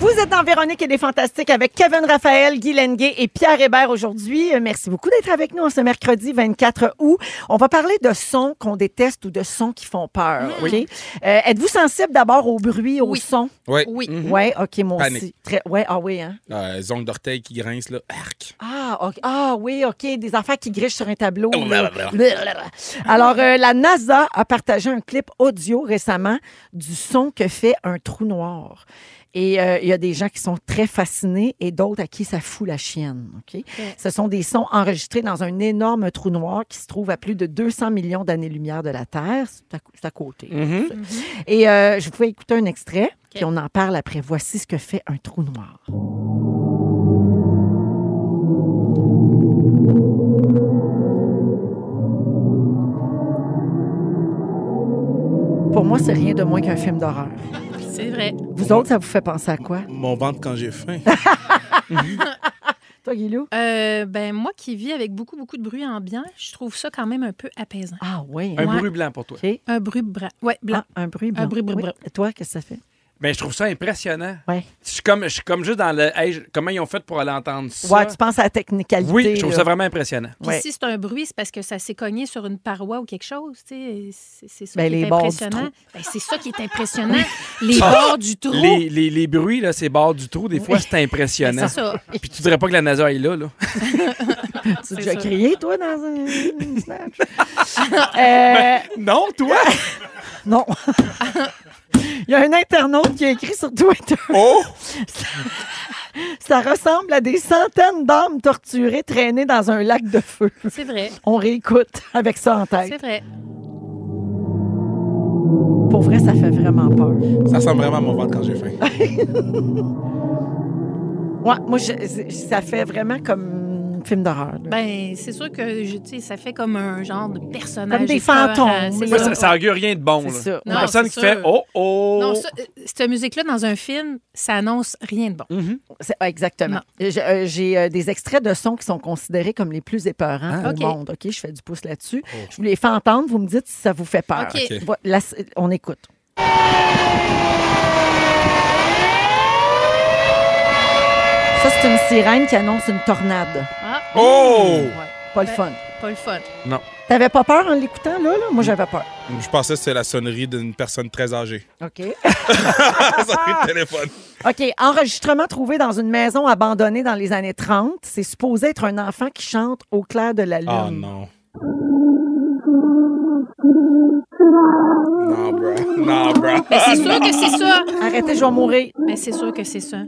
Vous êtes dans Véronique et les Fantastiques avec Kevin Raphaël, Guy Lenguet et Pierre Hébert aujourd'hui. Euh, Merci beaucoup d'être avec nous en ce mercredi 24 août. On va parler de sons qu'on déteste ou de sons qui font peur. OK? Euh, Êtes-vous sensible d'abord au bruit, au Oui. son? Oui. Oui. Oui, OK, moi Panique. aussi. Très, ouais, ah oui, hein? Ah, les ongles d'orteil qui grincent, là. Arc. Ah, ok. ah oui, OK. Des affaires qui grichent sur un tableau. Alors, euh, la NASA a partagé un clip audio récemment du son que fait un trou noir. Et euh, il y a des gens qui sont très fascinés et d'autres à qui ça fout la chienne. OK? Ce sont des sons enregistrés dans un énorme trou noir qui se trouve à plus de 200 millions d'années-lumière de la Terre. C'est à, côté. Mhm. Et euh, je vous fais écouter un extrait, puis on en parle après. Voici ce que fait un trou noir. Pour moi, c'est rien de moins qu'un film d'horreur. C'est vrai. Vous autres, ça vous fait penser à quoi? Mon ventre quand j'ai faim. Toi, Guilou? Euh, ben, moi qui vis avec beaucoup, beaucoup de bruit ambiant, je trouve ça quand même un peu apaisant. Ah oui. Un hein? Ouais. bruit blanc pour toi. OK. Un bruit blanc. Ouais, blanc. Ah, un bruit blanc. bruit blanc. Oui. Et toi, qu'est-ce que ça fait? Ben, je trouve ça impressionnant. Ouais. Je suis comme, je suis comme juste dans le. hey, comment ils ont fait pour aller entendre ça? Ouais, tu penses à la technicalité. oui, je trouve là. ça vraiment impressionnant. Puis Ouais. si c'est un bruit, c'est parce que ça s'est cogné sur une paroi ou quelque chose. tu sais. C'est c'est ça Ben, qui les est bords du impressionnant. trou. Ben, c'est ça qui est impressionnant. les bords du trou. Les, les, les bruits, là, ces bords du trou, des fois, c'est impressionnant. c'est ça. Puis tu dirais pas que la NASA est là, là. Tu as déjà ça. crié, toi, dans un Snatch? Euh, Non, toi? non. Il y a un internaute qui a écrit sur Twitter. Oh! Ça ressemble à des centaines d'âmes torturées traînées dans un lac de feu. C'est vrai. On réécoute avec ça en C'est tête. vrai. Pour vrai, ça fait vraiment peur. Ça ressemble vraiment à mon ventre quand j'ai faim. Ouais, moi, je- ça fait vraiment comme film d'horreur. Ben, c'est sûr que je- tu sais, ça fait comme un genre de personnage. Comme des fantômes, là. Ça, ça augure rien de bon. C'est ça. Une Non, personne qui fait. Oh, oh. Non, ça, euh, cette musique-là, dans un film, ça annonce rien de bon. Mhm. Ah, exactement. J'ai euh, j'ai, euh, des extraits de sons qui sont considérés comme les plus épeurants Ah. au monde. OK, je fais du pouce là-dessus. Je vous les fais entendre. Vous me dites si ça vous fait peur. OK. OK. Voilà, là, c'est- on écoute. Ça, c'est une sirène qui annonce une tornade. Ah, Oh! Pas le fun. pas le fun. T'avais pas peur en l'écoutant, là, là? Moi, j'avais peur. Je pensais que c'était la sonnerie d'une personne très âgée. OK. sonnerie de téléphone. OK. Enregistrement trouvé dans une maison abandonnée dans les années 30. C'est supposé être un enfant qui chante au clair de la lune. Oh non. Non, bro. Non, bro. Mais c'est sûr que c'est ça. Arrêtez, je vais mourir. Mais c'est sûr que c'est ça.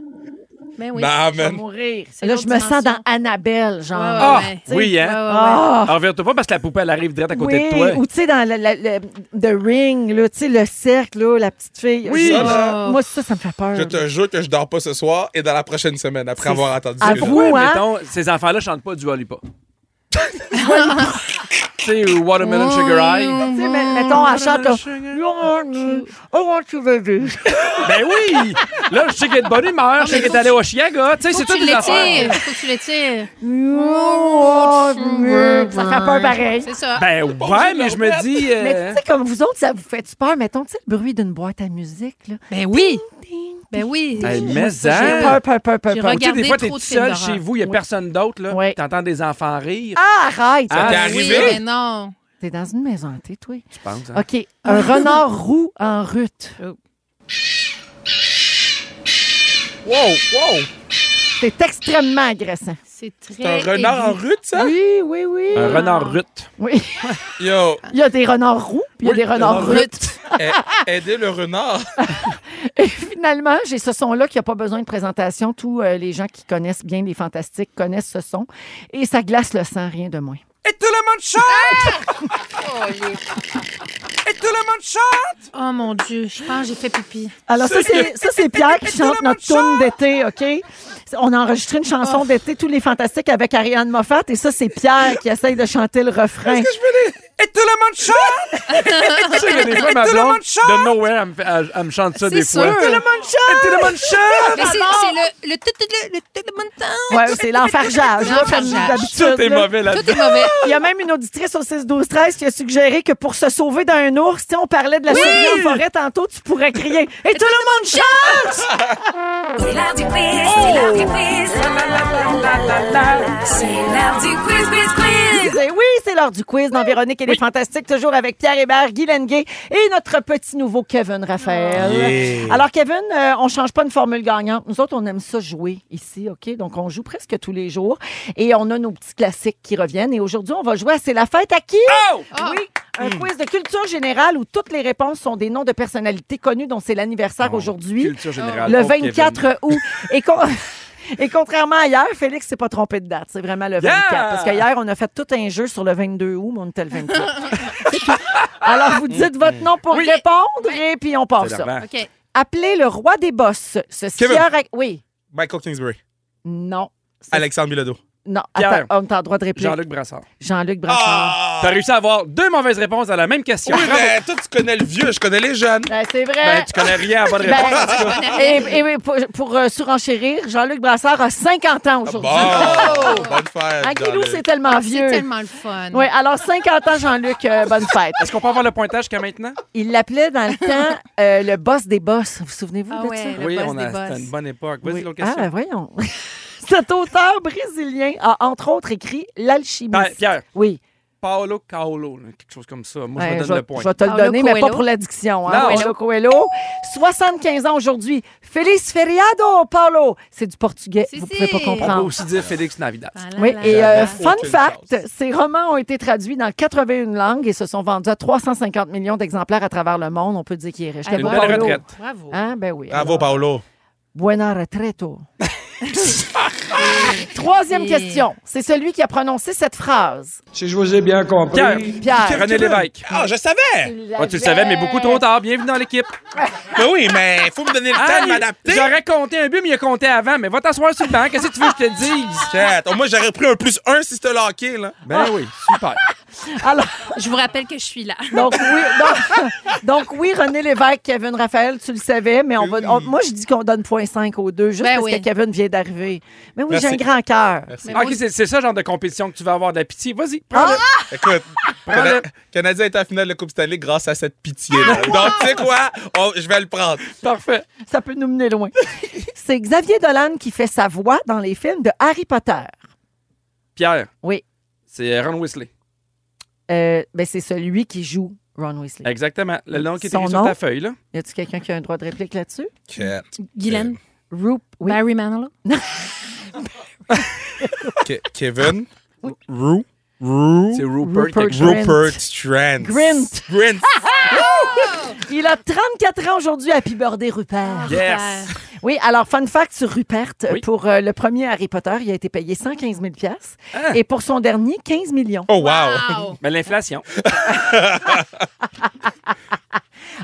Ben oui. Non, Je vais man. mourir. C'est Là, je me sens dans. Annabelle, genre. Ah, oui, hein? Ah! Reviens-toi pas parce que la poupée, elle arrive direct à côté oui, de toi. ou tu sais, dans le, le- le- The Ring, là, tu sais, le cercle, là, la petite fille. Oui. Ça, là. Moi, ça, ça me fait peur. Je te jure que je dors pas ce soir et dans la prochaine semaine après avoir entendu ça. Pourquoi, hein? mettons, ces enfants-là chantent pas du Lollipop? Tu sais, ou Watermelon Sugar High. Tu sais, mais- mettons, elle chante là. You want me, I want you, baby. Ben oui! Là, je sais qu'elle est de bonne humeur, je sais qu'elle est allée au Chiaga. Tu sais, Faut c'est que tu tout des affaires. Faut que tu l'étires. You want me. Ça fait peur pareil. C'est ça. Ben ouais, mais je me dis... euh, Mais tu sais, comme vous autres, ça vous fait peur. Mettons, tu sais, le bruit d'une boîte à musique, là. Ben oui. Ding. Ben oui. Hey, mais ça, hein? J'ai peur, peur, peur, peur, J'ai peur. Tu sais, des fois, t'es trop tout seul chez vous, il n'y a Oui. personne d'autre, là. Oui. T'entends des enfants rire. Ah, arrête! Ah, Ben T'es oui, arrivé? mais non. T'es dans une maison hantée, toi. Tu penses, hein? OK. Un renard roux en rute. Wow, wow. C'est extrêmement agressant. C'est très. C'est un renard en rute, ça? Oui, oui, oui. Un renard rut. Oui. Yo, Il y a des renards roux, puis il y a des renards renard rutes. a- aidez le renard. Et finalement, j'ai ce son-là qui n'a pas besoin de présentation. Tous euh, les gens qui connaissent bien les fantastiques connaissent ce son. Et ça glace le sang, rien de moins. Et tout le monde chante! Et tout le monde chante! Oh mon Dieu, je pense que j'ai fait pipi. Alors, ça, c'est, ça, c'est Pierre qui chante notre tune d'été, OK? On a enregistré une chanson d'été, tous les fantastiques, avec Ariane Moffat. Et ça, c'est Pierre qui essaye de chanter le refrain. Et tout le monde chante! tu sais que des fois, ma Tout le blonde, monde chante! de nowhere, elle me, fait- elle- elle me chante ça C'est des sûr. fois. Tout le monde Et tout le monde chante! Mais c'est c'est le, le, tout- tout- le, le, tout le monde temps. Ouais, c'est l'enfargeage, là, comme L'enfargeage. d'habitude. Tout est là. mauvais Tout là-dedans. est mauvais. Il y a même une auditrice au 6-12-13 qui a suggéré que pour se sauver d'un ours, tu sais, on parlait de la survie en forêt tantôt, tu pourrais crier « Et tout le monde chante! C'est l'heure du quiz, c'est l'heure du quiz. C'est l'heure du quiz, quiz, quiz. Et Oui, c'est l'heure du quiz dans Véronique et les Fantastiques, toujours avec Pierre Hébert, Guy Lenguet et notre petit nouveau Kevin Raphaël. Yeah. Alors, Kevin, euh, on change pas une formule gagnante. Nous autres, on aime ça jouer ici, OK? Donc, on joue presque tous les jours et on a nos petits classiques qui reviennent. Et aujourd'hui, on va jouer à C'est la fête à qui? Oh! Ah. Oui, un quiz de culture générale où toutes les réponses sont des noms de personnalités connues dont c'est l'anniversaire aujourd'hui, Culture générale. le pauvre Kevin. 24 août. Et, con- et contrairement à hier, Félix s'est pas trompé de date. C'est vraiment le 24. Yeah! Parce qu'hier, on a fait tout un jeu sur le 22 août, mais on était le 23. Alors, vous dites votre nom pour Oui. répondre et puis on part C'est ça. Appelez le roi des boss. Ce à- Oui. Michael Kingsbury. Non. Alexandre Bilodeau. Non. Pierre. Attends, on t'a le droit de répliquer. Jean-Luc Brassard. Jean-Luc Brassard. Ah! T'as réussi à avoir deux mauvaises réponses à la même question. Oui, mais toi, tu connais le vieux, je connais les jeunes. Ben, c'est vrai. Ben, tu connais rien à bonne Ben, réponse. en tout cas. Et, et pour, pour, euh, surenchérir, Jean-Luc Brassard a 50 ans aujourd'hui. Bon, bonne fête. Ah, Guilou, Jean-Luc. c'est tellement C'est vieux. tellement le fun. Oui, alors 50 ans, Jean-Luc, euh, bonne fête. Est-ce qu'on peut avoir le pointage jusqu'à maintenant? Il l'appelait dans le temps euh, le boss des boss. Vous vous souvenez-vous Ah de ouais, ça? le oui, boss on des a, boss. c'était une bonne époque. Vas-y, Oui. l'autre question. Ah, voyons. Cet auteur brésilien a entre autres écrit L'alchimiste. Ben, Pierre, Oui. Paolo Caolo, là, quelque chose comme ça. Moi, je me donne je, le point. je vais te le donner, mais pas Coelho. pour l'addiction. Hein? Coelho. 75 ans aujourd'hui. Feliz feriado, Paulo. C'est du portugais. Si, Vous si. pouvez pas On peut comprendre. aussi dire Félix Navidad. Ah là Oui, là et euh, fun fact, ces romans ont été traduits dans 81 langues et se sont vendus à 350 millions d'exemplaires à travers le monde. On peut dire qu'il est riche. Une Bravo, belle retraite. Bravo. Hein? Ben oui. Bravo, alors, Paolo. Buena retreto. Troisième question. C'est celui qui a prononcé cette phrase. Si je vous ai bien compris. Pierre. Pierre. René Lévesque. Ah, je savais! Ouais, tu le savais, mais beaucoup trop tard. Bienvenue dans l'équipe. Mais oui, mais il faut me donner le temps Ah, de m'adapter. J'aurais compté un but, mais il a compté avant. Mais va t'asseoir sur le banc. Qu'est-ce que tu veux que je te dise? Chat. Moi, j'aurais pris un plus un si c'était locké, là. Ben oui, super. Alors, Je vous rappelle que je suis là. donc oui, donc, donc oui, René Lévesque, Kevin Raphaël, tu le savais, mais on va. on- moi, je dis qu'on donne 0.5 aux deux, juste Ben parce oui. que Kevin vient d'arriver. Mais oui, j'ai un grand cœur. Ah, OK, c'est ça genre de compétition que tu vas avoir de la pitié. Vas-y, prends-le. Écoute. Cana- Canadien est en finale de la Coupe Stanley grâce à cette pitié-là. Donc, tu sais quoi? On- je vais le prendre. Parfait. Ça peut nous mener loin. C'est Xavier Dolan qui fait sa voix dans les films de Harry Potter. Pierre. Oui. C'est Ron Weasley. Euh, ben, c'est celui qui joue Ron Weasley. Exactement. Le nom qui est Son écrit sur nom? ta feuille, là. Y a-tu quelqu'un qui a un droit de réplique là-dessus? Cat. Guylaine. Roop. Oui. Barry Manilow. Ke- Kevin. Rue. Rue. C'est Rupert. Rupert. Rupert Strand. Grint. Grint. Il a 34 ans aujourd'hui. Happy birthday, Rupert. Yes. Oui, alors, fun fact sur Rupert. Oui. Pour euh, le premier Harry Potter, il a été payé 115 000 Ah. Et pour son dernier, 15 millions. Oh, wow. Wow. Mais l'inflation.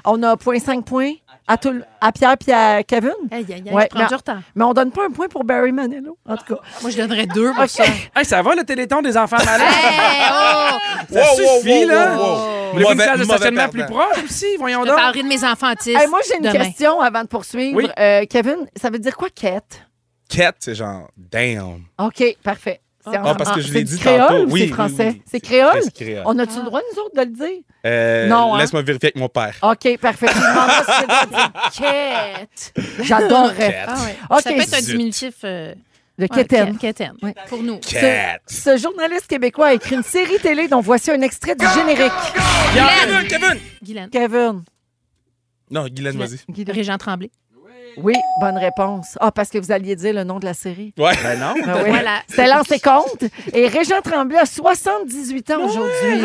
On a 0.5 points à, tout à Pierre et à Kevin? Aïe, aïe, aïe. Ouais, prends mais- du retard. Mais on donne pas un point pour Barry Manilow, en tout cas. Moi, je donnerais deux pour ça. Hey, ça va le téléthon des enfants malades? Hey, oh! Ça Wow, suffit, wow, là. wow, wow. Une de stationnement plus proche aussi? Voyons Je donc. parlerai de mes enfants autistes Hey, moi, j'ai une demain. question avant de poursuivre. Oui. Euh, Kevin, ça veut dire quoi, quête? Cat, c'est genre, damn. OK, parfait. C'est Ah, parce que je l'ai dit créole tantôt. ou Oui, c'est oui, français? oui. C'est créole? C'est créole. On a-tu le droit, nous autres, de le dire? Euh, Non, hein? Laisse-moi vérifier avec mon père. OK, parfait. De. J'adorerais. Ah ouais. OK. Ça peut être un diminutif. euh, Le ouais, quétaine. que- quétaine. Ouais. Pour nous. Cat. Ce journaliste québécois a écrit une série télé dont voici un extrait du générique. Kevin, Kevin! Guylaine. Kevin. Non, Guylaine, vas-y. Régent Tremblay. Oui, bonne réponse. Ah, parce que vous alliez dire le nom de la série. Ouais. Ben non. Ah oui. Voilà. C'était lancé compte. Et Régent Tremblay a 78 ans aujourd'hui.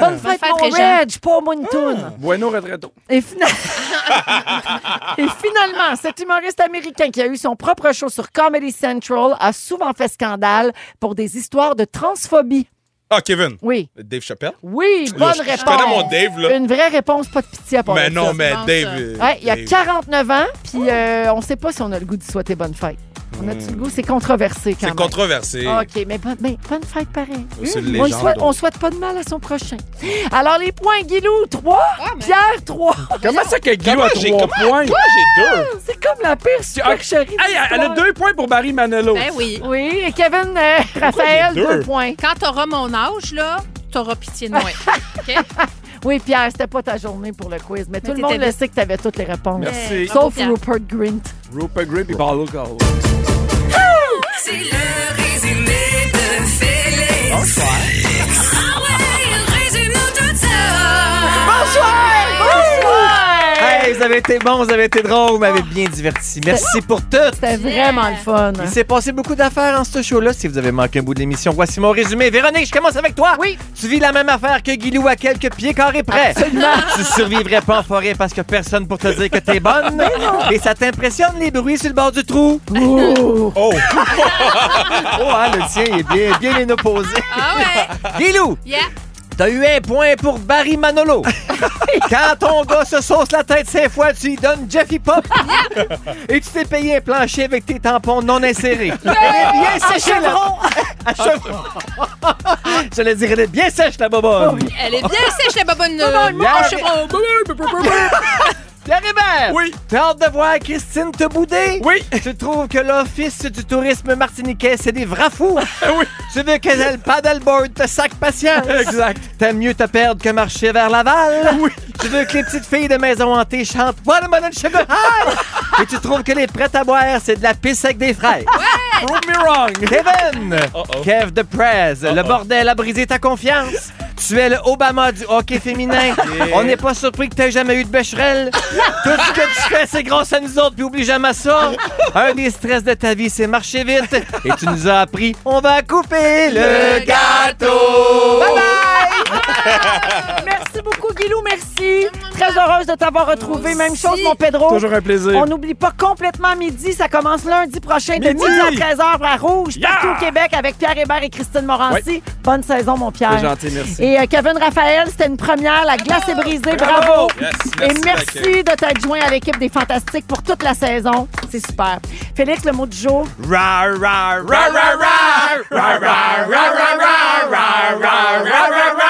Bonne fête, fête, mon Régent. Reg, pas moi une toune. Bueno retreto. Et, fina- Et finalement, cet humoriste américain qui a eu son propre show sur Comedy Central a souvent fait scandale pour des histoires de transphobie. Ah, Kevin. Oui. Dave Chappelle? Oui, Là, bonne je- réponse. Je connais mon Dave, là. Une vraie réponse, pas de pitié à part Mais non, ça. mais Dave. euh, Ouais, il y a Dave. 49 ans, puis euh, on sait pas si on a le goût de souhaiter bonne fête. On a-tu le goût? C'est controversé quand C'est même. controversé. OK, mais, bonne- mais bonne fête pareil. C'est une Moi, je légende, souhaite- on souhaite pas de mal à son prochain. Alors, les points, Guilou, 3. Pierre, 3. Comment ça que Guillaume Comment a j'ai- trois comment- points? Moi, j'ai deux? C'est comme la pire supercherie. Hey, elle a deux points pour Barry Manilow. Ben oui. Oui, et Kevin, euh, Raphaël, j'ai deux? deux points. Quand t'auras mon âge, là, t'auras pitié de moi. OK? Oui, Pierre, c'était pas ta journée pour le quiz, mais, tout le monde t'étais le vite. sait que tu avais toutes les réponses. Merci. Sauf Bravo, Pierre. Rupert Grint. Rupert Grip et Paulo Cole. C'est le résumé de Félix. Bonsoir. Ah ouais, résume-nous tout ça. Hey, vous avez été bons, vous avez été drôles, vous m'avez bien diverti. Merci pour tout. C'était vraiment le fun. Il s'est passé beaucoup d'affaires en ce show-là. Si vous avez manqué un bout de l'émission, voici mon résumé. Véronique, je commence avec toi. Oui. Tu vis la même affaire que Guilou à quelques pieds carrés près. Absolument. Tu survivrais pas en forêt parce que personne pour te dire que t'es bonne. Et ça t'impressionne les bruits sur le bord du trou? Oh. Oh! Oh, hein, le tien est bien, bien inopposé. Ah ouais. Guilou, Yeah. T'as eu un point pour Barry Manolo. Quand ton gars se sauce la tête cinq fois, tu lui donnes Jeffy Pop. Et tu t'es payé un plancher avec tes tampons non insérés. Elle est bien sèche la... À chevron. J'allais dire, elle est bien sèche la bobonne. Elle est bien sèche, la babonne. Pierre- Pierre Hébert! Oui. T'as hâte de voir Christine te bouder? Oui. Tu trouves que l'Office du tourisme martiniquais, c'est des vrais fous? Oui. Tu veux que le paddleboard te sac patience? Exact. T'aimes mieux te perdre que marcher vers Laval? Oui. Tu veux que les petites filles de maison hantée chantent Watermelon Sugar High? Et tu trouves que les prêts à boire, c'est de la pisse avec des fraises? Prove me wrong. Kevin! Kev de Prez, le bordel a brisé ta confiance. Tu es le Obama du hockey féminin. On n'est pas surpris que tu jamais eu de Becherel. Tout ce que tu fais, c'est grâce à nous autres, puis oublie jamais ça. Un des stress de ta vie, c'est marcher vite. Et tu nous as appris, on va couper le gâteau. Bye bye! Merci beaucoup, Guilou, merci. Très heureuse de t'avoir retrouvé. Même chose, mon Pedro. Toujours un plaisir. On n'oublie pas complètement midi. Ça commence lundi prochain de Midi. midi à 13h à Rouge, Yeah! partout au Québec, avec Pierre Hébert et Christine Morancy. Bonne saison, mon Pierre. C'est gentil, merci. Et euh, Kevin Raphaël, c'était une première. La glace est brisée. Bravo. Yes, Et merci de merci t'être joint à l'équipe des Fantastiques pour toute la saison. C'est super. Félix, le mot du jour. Ra, ra, ra, ra, ra, ra, ra, ra, ra, ra, ra, ra, ra, ra, ra, ra, ra, ra.